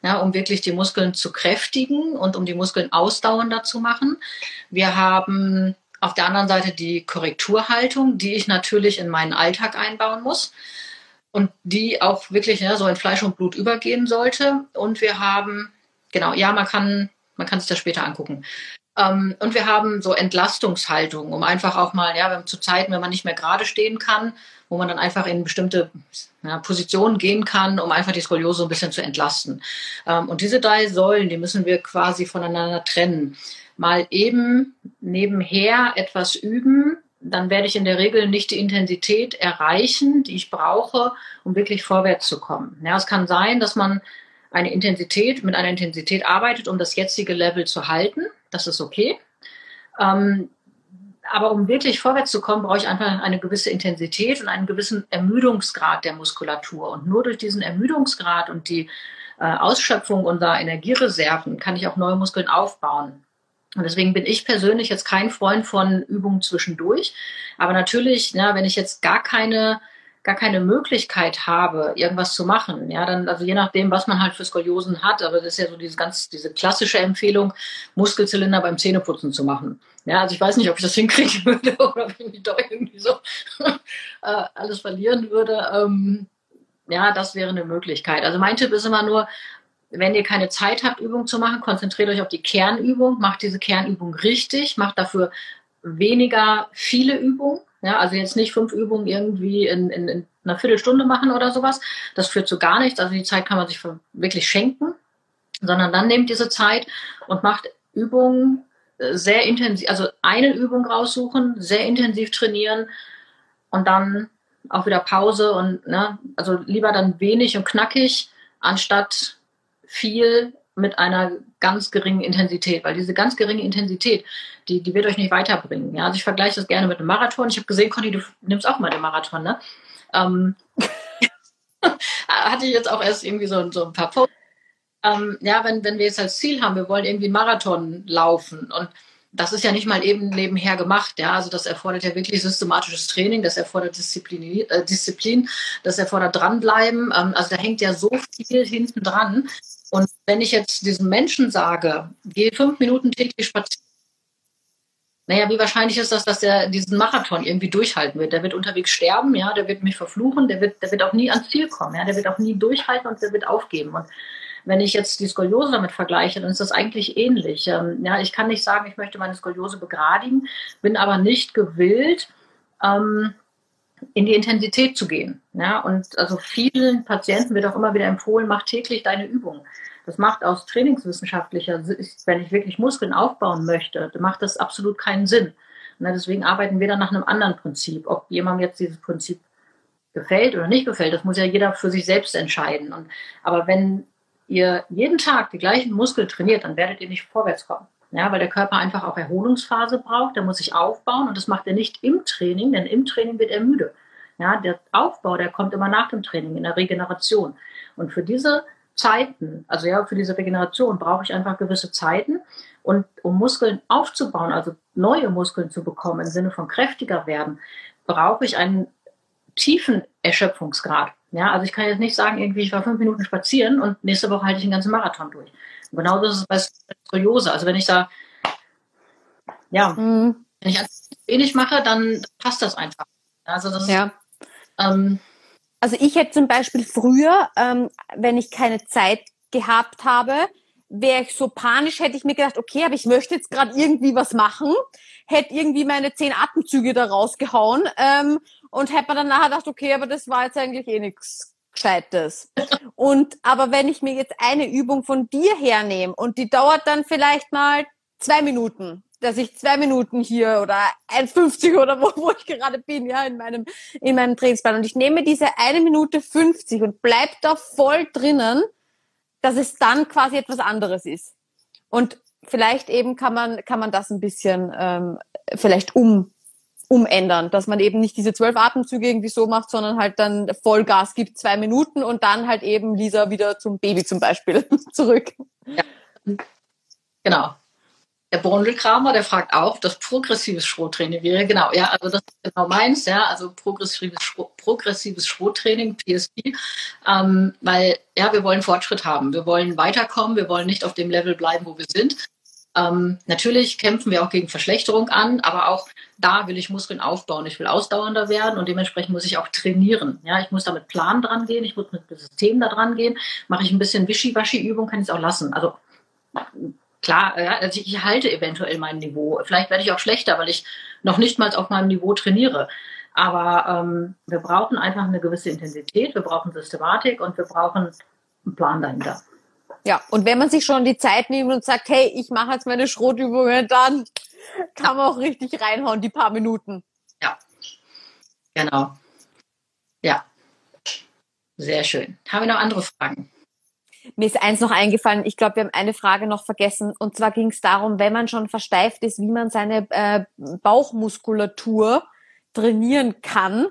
ja, um wirklich die Muskeln zu kräftigen und um die Muskeln ausdauernder zu machen. Wir haben auf der anderen Seite die Korrekturhaltung, die ich natürlich in meinen Alltag einbauen muss und die auch wirklich ja, so in Fleisch und Blut übergehen sollte. Und wir haben, genau, ja, man kann, man kann sich das später angucken. Ähm, und wir haben so Entlastungshaltung, um einfach auch mal, ja, zu Zeiten, wenn man nicht mehr gerade stehen kann, wo man dann einfach in bestimmte ja, Positionen gehen kann, um einfach die Skoliose ein bisschen zu entlasten. Ähm, und diese drei Säulen, die müssen wir quasi voneinander trennen. Mal eben nebenher etwas üben, dann werde ich in der Regel nicht die Intensität erreichen, die ich brauche, um wirklich vorwärts zu kommen. Ja, es kann sein, dass man eine Intensität mit einer Intensität arbeitet, um das jetzige Level zu halten. Das ist okay. Ähm, aber um wirklich vorwärts zu kommen, brauche ich einfach eine gewisse Intensität und einen gewissen Ermüdungsgrad der Muskulatur. Und nur durch diesen Ermüdungsgrad und die äh, Ausschöpfung unserer Energiereserven kann ich auch neue Muskeln aufbauen. Und deswegen bin ich persönlich jetzt kein Freund von Übungen zwischendurch. Aber natürlich, ja, wenn ich jetzt gar keine gar keine Möglichkeit habe, irgendwas zu machen, ja, dann, also je nachdem, was man halt für Skoliosen hat, aber das ist ja so diese ganz, diese klassische Empfehlung, Muskelzylinder beim Zähneputzen zu machen. Ja, also ich weiß nicht, ob ich das [LAUGHS] hinkriegen würde oder ob ich doch irgendwie so [LAUGHS] äh, alles verlieren würde. Ähm, ja, das wäre eine Möglichkeit. Also mein Tipp ist immer nur, wenn ihr keine Zeit habt, Übungen zu machen, konzentriert euch auf die Kernübung, macht diese Kernübung richtig, macht dafür weniger viele Übungen ja, also jetzt nicht fünf Übungen irgendwie in, in, in einer Viertelstunde machen oder sowas. Das führt zu gar nichts. Also die Zeit kann man sich wirklich schenken, sondern dann nehmt diese Zeit und macht Übungen äh, sehr intensiv, also eine Übung raussuchen, sehr intensiv trainieren und dann auch wieder Pause und ne, also lieber dann wenig und knackig anstatt viel mit einer ganz geringen Intensität, weil diese ganz geringe Intensität, die, die wird euch nicht weiterbringen. Ja? Also ich vergleiche das gerne mit einem Marathon. Ich habe gesehen, Conny, du nimmst auch mal den Marathon, ne? Ähm, [LAUGHS] hatte ich jetzt auch erst irgendwie so, so ein paar Posts. Ähm, ja, wenn, wenn wir jetzt als Ziel haben, wir wollen irgendwie Marathon laufen und das ist ja nicht mal eben nebenher gemacht, ja. Also das erfordert ja wirklich systematisches Training, das erfordert Disziplin, äh, Disziplin das erfordert dranbleiben. Ähm, also da hängt ja so viel hinten dran. Und wenn ich jetzt diesem Menschen sage, geh fünf Minuten täglich spazieren, naja, wie wahrscheinlich ist das, dass er diesen Marathon irgendwie durchhalten wird? Der wird unterwegs sterben, ja, der wird mich verfluchen, der wird, der wird auch nie ans Ziel kommen, ja, der wird auch nie durchhalten und der wird aufgeben. Und wenn ich jetzt die Skoliose damit vergleiche, dann ist das eigentlich ähnlich. Ähm, ja, ich kann nicht sagen, ich möchte meine Skoliose begradigen, bin aber nicht gewillt, ähm, in die Intensität zu gehen. Ja, und also vielen Patienten wird auch immer wieder empfohlen, mach täglich deine Übung. Das macht aus trainingswissenschaftlicher Sicht, wenn ich wirklich Muskeln aufbauen möchte, macht das absolut keinen Sinn. Und deswegen arbeiten wir dann nach einem anderen Prinzip. Ob jemandem jetzt dieses Prinzip gefällt oder nicht gefällt, das muss ja jeder für sich selbst entscheiden. Und, aber wenn ihr jeden Tag die gleichen Muskeln trainiert, dann werdet ihr nicht vorwärts kommen. Ja, weil der Körper einfach auch Erholungsphase braucht, der muss sich aufbauen und das macht er nicht im Training, denn im Training wird er müde. Ja, der Aufbau, der kommt immer nach dem Training, in der Regeneration. Und für diese Zeiten, also ja, für diese Regeneration brauche ich einfach gewisse Zeiten. Und um Muskeln aufzubauen, also neue Muskeln zu bekommen, im Sinne von kräftiger werden, brauche ich einen tiefen Erschöpfungsgrad. Ja, also ich kann jetzt nicht sagen, irgendwie, ich war fünf Minuten spazieren und nächste Woche halte ich den ganzen Marathon durch. Und genauso ist es bei Skoliose. Also wenn ich da, ja, mhm. wenn ich wenig mache, dann passt das einfach. Also das ja. ähm, also ich hätte zum Beispiel früher, ähm, wenn ich keine Zeit gehabt habe, wäre ich so panisch, hätte ich mir gedacht, okay, aber ich möchte jetzt gerade irgendwie was machen, hätte irgendwie meine zehn Atemzüge da rausgehauen ähm, und hätte mir dann nachher gedacht, okay, aber das war jetzt eigentlich eh nichts Gescheites. Und aber wenn ich mir jetzt eine Übung von dir hernehme und die dauert dann vielleicht mal zwei Minuten dass ich zwei Minuten hier oder 1,50 oder wo, wo ich gerade bin, ja, in meinem, in meinem Trainingsplan. Und ich nehme diese eine Minute 50 und bleib da voll drinnen, dass es dann quasi etwas anderes ist. Und vielleicht eben kann man, kann man das ein bisschen ähm, vielleicht um, umändern, dass man eben nicht diese zwölf Atemzüge irgendwie so macht, sondern halt dann Vollgas gibt, zwei Minuten und dann halt eben Lisa wieder zum Baby zum Beispiel [LAUGHS] zurück. Ja. Genau. Der Bondelkramer, der fragt auch, das progressives Schrottraining wäre, genau, ja, also das ist genau meins, ja, also progressives, Schro progressives Schrottraining, PSP, ähm, weil, ja, wir wollen Fortschritt haben, wir wollen weiterkommen, wir wollen nicht auf dem Level bleiben, wo wir sind. Ähm, natürlich kämpfen wir auch gegen Verschlechterung an, aber auch da will ich Muskeln aufbauen, ich will ausdauernder werden und dementsprechend muss ich auch trainieren. Ja, ich muss da mit Plan dran gehen, ich muss mit System da dran gehen. Mache ich ein bisschen Wischiwaschi-Übung, kann ich es auch lassen. Also klar, ja, also ich halte eventuell mein Niveau. Vielleicht werde ich auch schlechter, weil ich noch nicht mal auf meinem Niveau trainiere. Aber ähm, wir brauchen einfach eine gewisse Intensität, wir brauchen Systematik und wir brauchen einen Plan dahinter. Ja, und wenn man sich schon die Zeit nimmt und sagt, hey, ich mache jetzt meine Schrotübungen, dann kann man auch richtig reinhauen, die paar Minuten. Ja, genau. Ja, sehr schön. Haben wir noch andere Fragen? Mir ist eins noch eingefallen. Ich glaube, wir haben eine Frage noch vergessen. Und zwar ging es darum, wenn man schon versteift ist, wie man seine äh, Bauchmuskulatur trainieren kann.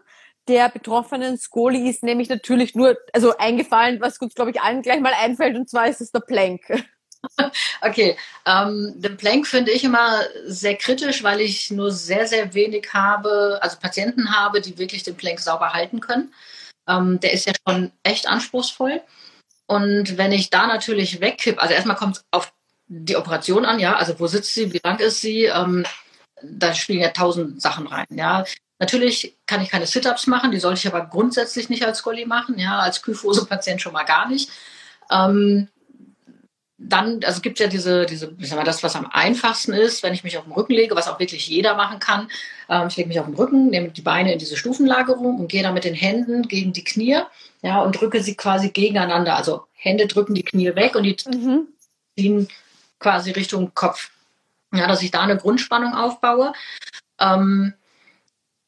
Der betroffenen Skoli ist nämlich natürlich nur, also eingefallen, was uns, glaube ich, allen gleich mal einfällt, und zwar ist es der Plank. [LAUGHS] Okay, ähm, den Plank finde ich immer sehr kritisch, weil ich nur sehr, sehr wenig habe, also Patienten habe, die wirklich den Plank sauber halten können. Ähm, der ist ja schon echt anspruchsvoll. Und wenn ich da natürlich wegkippe, also erstmal kommt es auf die Operation an, ja, also wo sitzt sie, wie lang ist sie, ähm, da spielen ja tausend Sachen rein, ja. Natürlich kann ich keine Sit-Ups machen, die sollte ich aber grundsätzlich nicht als Scully machen, ja, als Kyphose-Patient schon mal gar nicht. Ähm, dann, also gibt es ja diese, diese, ich sag mal, das, was am einfachsten ist, wenn ich mich auf den Rücken lege, was auch wirklich jeder machen kann. Ähm, ich lege mich auf den Rücken, nehme die Beine in diese Stufenlagerung und gehe dann mit den Händen gegen die Knie, ja, und drücke sie quasi gegeneinander. Also Hände drücken die Knie weg und die mhm. ziehen quasi Richtung Kopf. Ja, dass ich da eine Grundspannung aufbaue. Ähm,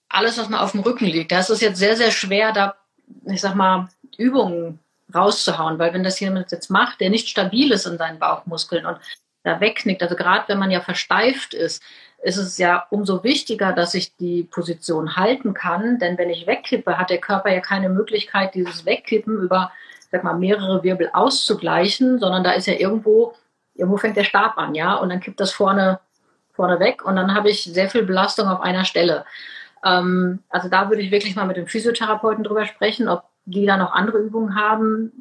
alles, was man auf dem Rücken liegt, da ist es jetzt sehr, sehr schwer, da, ich sag mal, Übungen rauszuhauen, weil wenn das jemand jetzt macht, der nicht stabil ist in seinen Bauchmuskeln und da wegknickt, also gerade wenn man ja versteift ist, ist es ja umso wichtiger, dass ich die Position halten kann, denn wenn ich wegkippe, hat der Körper ja keine Möglichkeit, dieses Wegkippen über, sag mal, mehrere Wirbel auszugleichen, sondern da ist ja irgendwo, irgendwo fängt der Stab an, ja, und dann kippt das vorne, vorne weg und dann habe ich sehr viel Belastung auf einer Stelle. Ähm, also da würde ich wirklich mal mit dem Physiotherapeuten drüber sprechen, ob die da noch andere Übungen haben.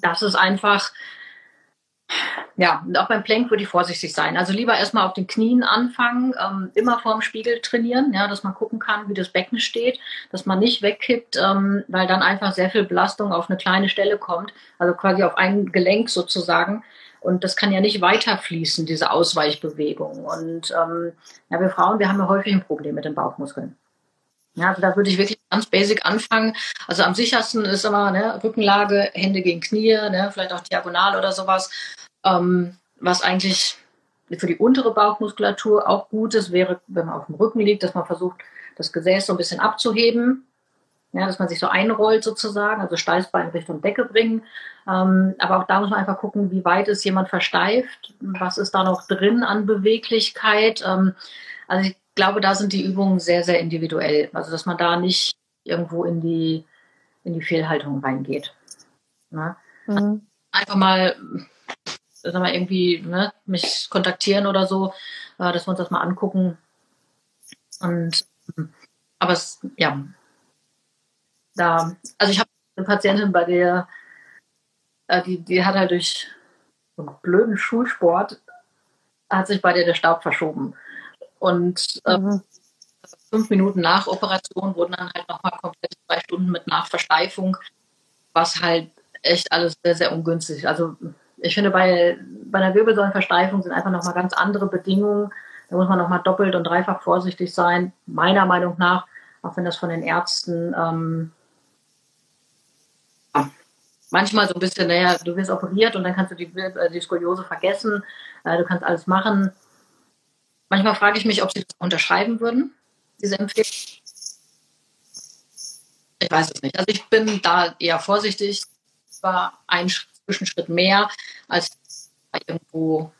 Das ist einfach, ja, auch beim Plank würde ich vorsichtig sein. Also lieber erstmal auf den Knien anfangen, ähm, immer vorm Spiegel trainieren, ja, dass man gucken kann, wie das Becken steht, dass man nicht wegkippt, ähm, weil dann einfach sehr viel Belastung auf eine kleine Stelle kommt, also quasi auf ein Gelenk sozusagen. Und das kann ja nicht weiterfließen, diese Ausweichbewegung. Und ähm, ja, wir Frauen, wir haben ja häufig ein Problem mit den Bauchmuskeln. Ja, also da würde ich wirklich ganz basic anfangen. Also am sichersten ist immer ne, Rückenlage, Hände gegen Knie, ne, vielleicht auch diagonal oder sowas. Ähm, was eigentlich für die untere Bauchmuskulatur auch gut ist, wäre, wenn man auf dem Rücken liegt, dass man versucht, das Gesäß so ein bisschen abzuheben. Ja, dass man sich so einrollt sozusagen, also Steißbein Richtung Decke bringen. Ähm, aber auch da muss man einfach gucken, wie weit ist jemand versteift, was ist da noch drin an Beweglichkeit. Ähm, also ich glaube, da sind die Übungen sehr, sehr individuell. Also dass man da nicht irgendwo in die, in die Fehlhaltung reingeht. Ne? Mhm. Einfach mal, sag mal, irgendwie ne, mich kontaktieren oder so, äh, dass wir uns das mal angucken. Und aber es, ja, da, also ich habe eine Patientin, bei der, äh, die, die hat halt durch so einen blöden Schulsport, hat sich bei der der Staub verschoben. Und äh, mhm. fünf Minuten nach Operation wurden dann halt nochmal komplett zwei Stunden mit Nachversteifung, was halt echt alles sehr, sehr ungünstig. Also ich finde, bei, bei einer Wirbelsäulenversteifung sind einfach nochmal ganz andere Bedingungen. Da muss man nochmal doppelt und dreifach vorsichtig sein, meiner Meinung nach, auch wenn das von den Ärzten ähm, manchmal so ein bisschen, naja, du wirst operiert und dann kannst du die, äh, die Skoliose vergessen, äh, du kannst alles machen Manchmal frage ich mich, ob sie das unterschreiben würden, diese Empfehlung. Ich weiß es nicht. Also ich bin da eher vorsichtig. Es war ein Zwischenschritt mehr als irgendwo.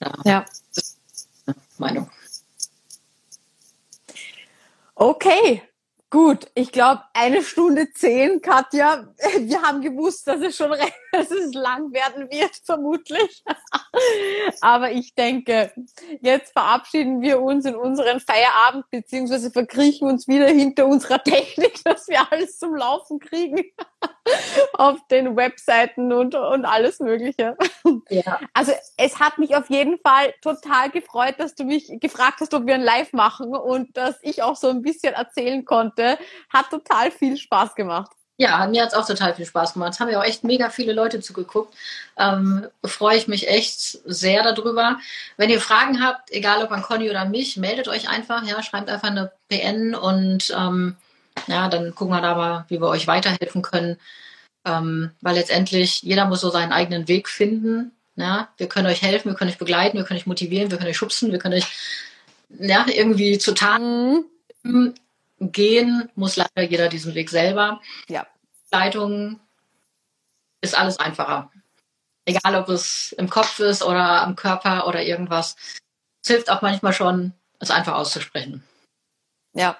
Ja. ja. Meinung. Okay, Gut, ich glaube eine Stunde zehn, Katja. [LAUGHS] Wir haben gewusst, dass es schon [LAUGHS] dass es lang werden wird, vermutlich. [LAUGHS] Aber ich denke, jetzt verabschieden wir uns in unseren Feierabend beziehungsweise verkriechen uns wieder hinter unserer Technik, dass wir alles zum Laufen kriegen [LAUGHS] auf den Webseiten und, und alles Mögliche. Ja. Also es hat mich auf jeden Fall total gefreut, dass du mich gefragt hast, ob wir ein Live machen und dass ich auch so ein bisschen erzählen konnte. Hat total viel Spaß gemacht. Ja, mir hat es auch total viel Spaß gemacht. Es haben ja auch echt mega viele Leute zugeguckt. Ähm, freue ich mich echt sehr darüber. Wenn ihr Fragen habt, egal ob an Conny oder mich, meldet euch einfach. Ja, schreibt einfach eine PN und ähm, ja, dann gucken wir da mal, wie wir euch weiterhelfen können. Ähm, weil letztendlich jeder muss so seinen eigenen Weg finden. Ja, wir können euch helfen, wir können euch begleiten, wir können euch motivieren, wir können euch schubsen, wir können euch ja, irgendwie zu Taten mhm gehen muss leider jeder diesen Weg selber. Ja. Leitung ist alles einfacher. Egal, ob es im Kopf ist oder am Körper oder irgendwas. Es hilft auch manchmal schon, es einfach auszusprechen. Ja.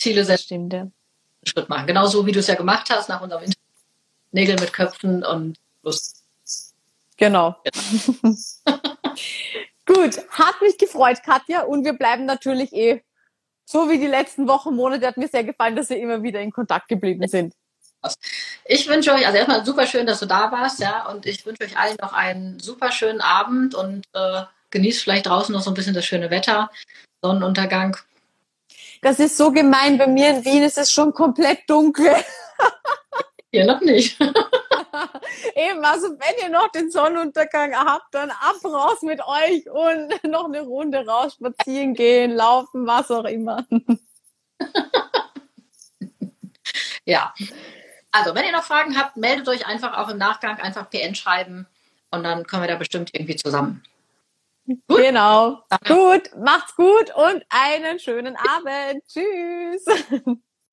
Ziele setzen. Stimmt, ja. Schritt machen. Genauso wie du es ja gemacht hast nach unserem Interview. Nägel mit Köpfen und Lust. Genau. genau. [LAUGHS] Gut, hat mich gefreut, Katja, und wir bleiben natürlich eh so wie die letzten Wochen, Monate hat mir sehr gefallen, dass wir immer wieder in Kontakt geblieben sind. Ich wünsche euch, also erstmal super schön, dass du da warst, ja, und ich wünsche euch allen noch einen super schönen Abend und äh, genießt vielleicht draußen noch so ein bisschen das schöne Wetter, Sonnenuntergang. Das ist so gemein. Bei mir in Wien ist es schon komplett dunkel. [LAUGHS] Hier noch nicht. [LAUGHS] Eben, also wenn ihr noch den Sonnenuntergang habt, dann ab raus mit euch und [LAUGHS] noch eine Runde raus spazieren gehen, laufen, was auch immer. ja. Also, wenn ihr noch Fragen habt, meldet euch einfach auch im Nachgang, einfach PN schreiben und dann kommen wir da bestimmt irgendwie zusammen. Gut? Genau. Danke. Gut, macht's gut und einen schönen Abend. Tschüss.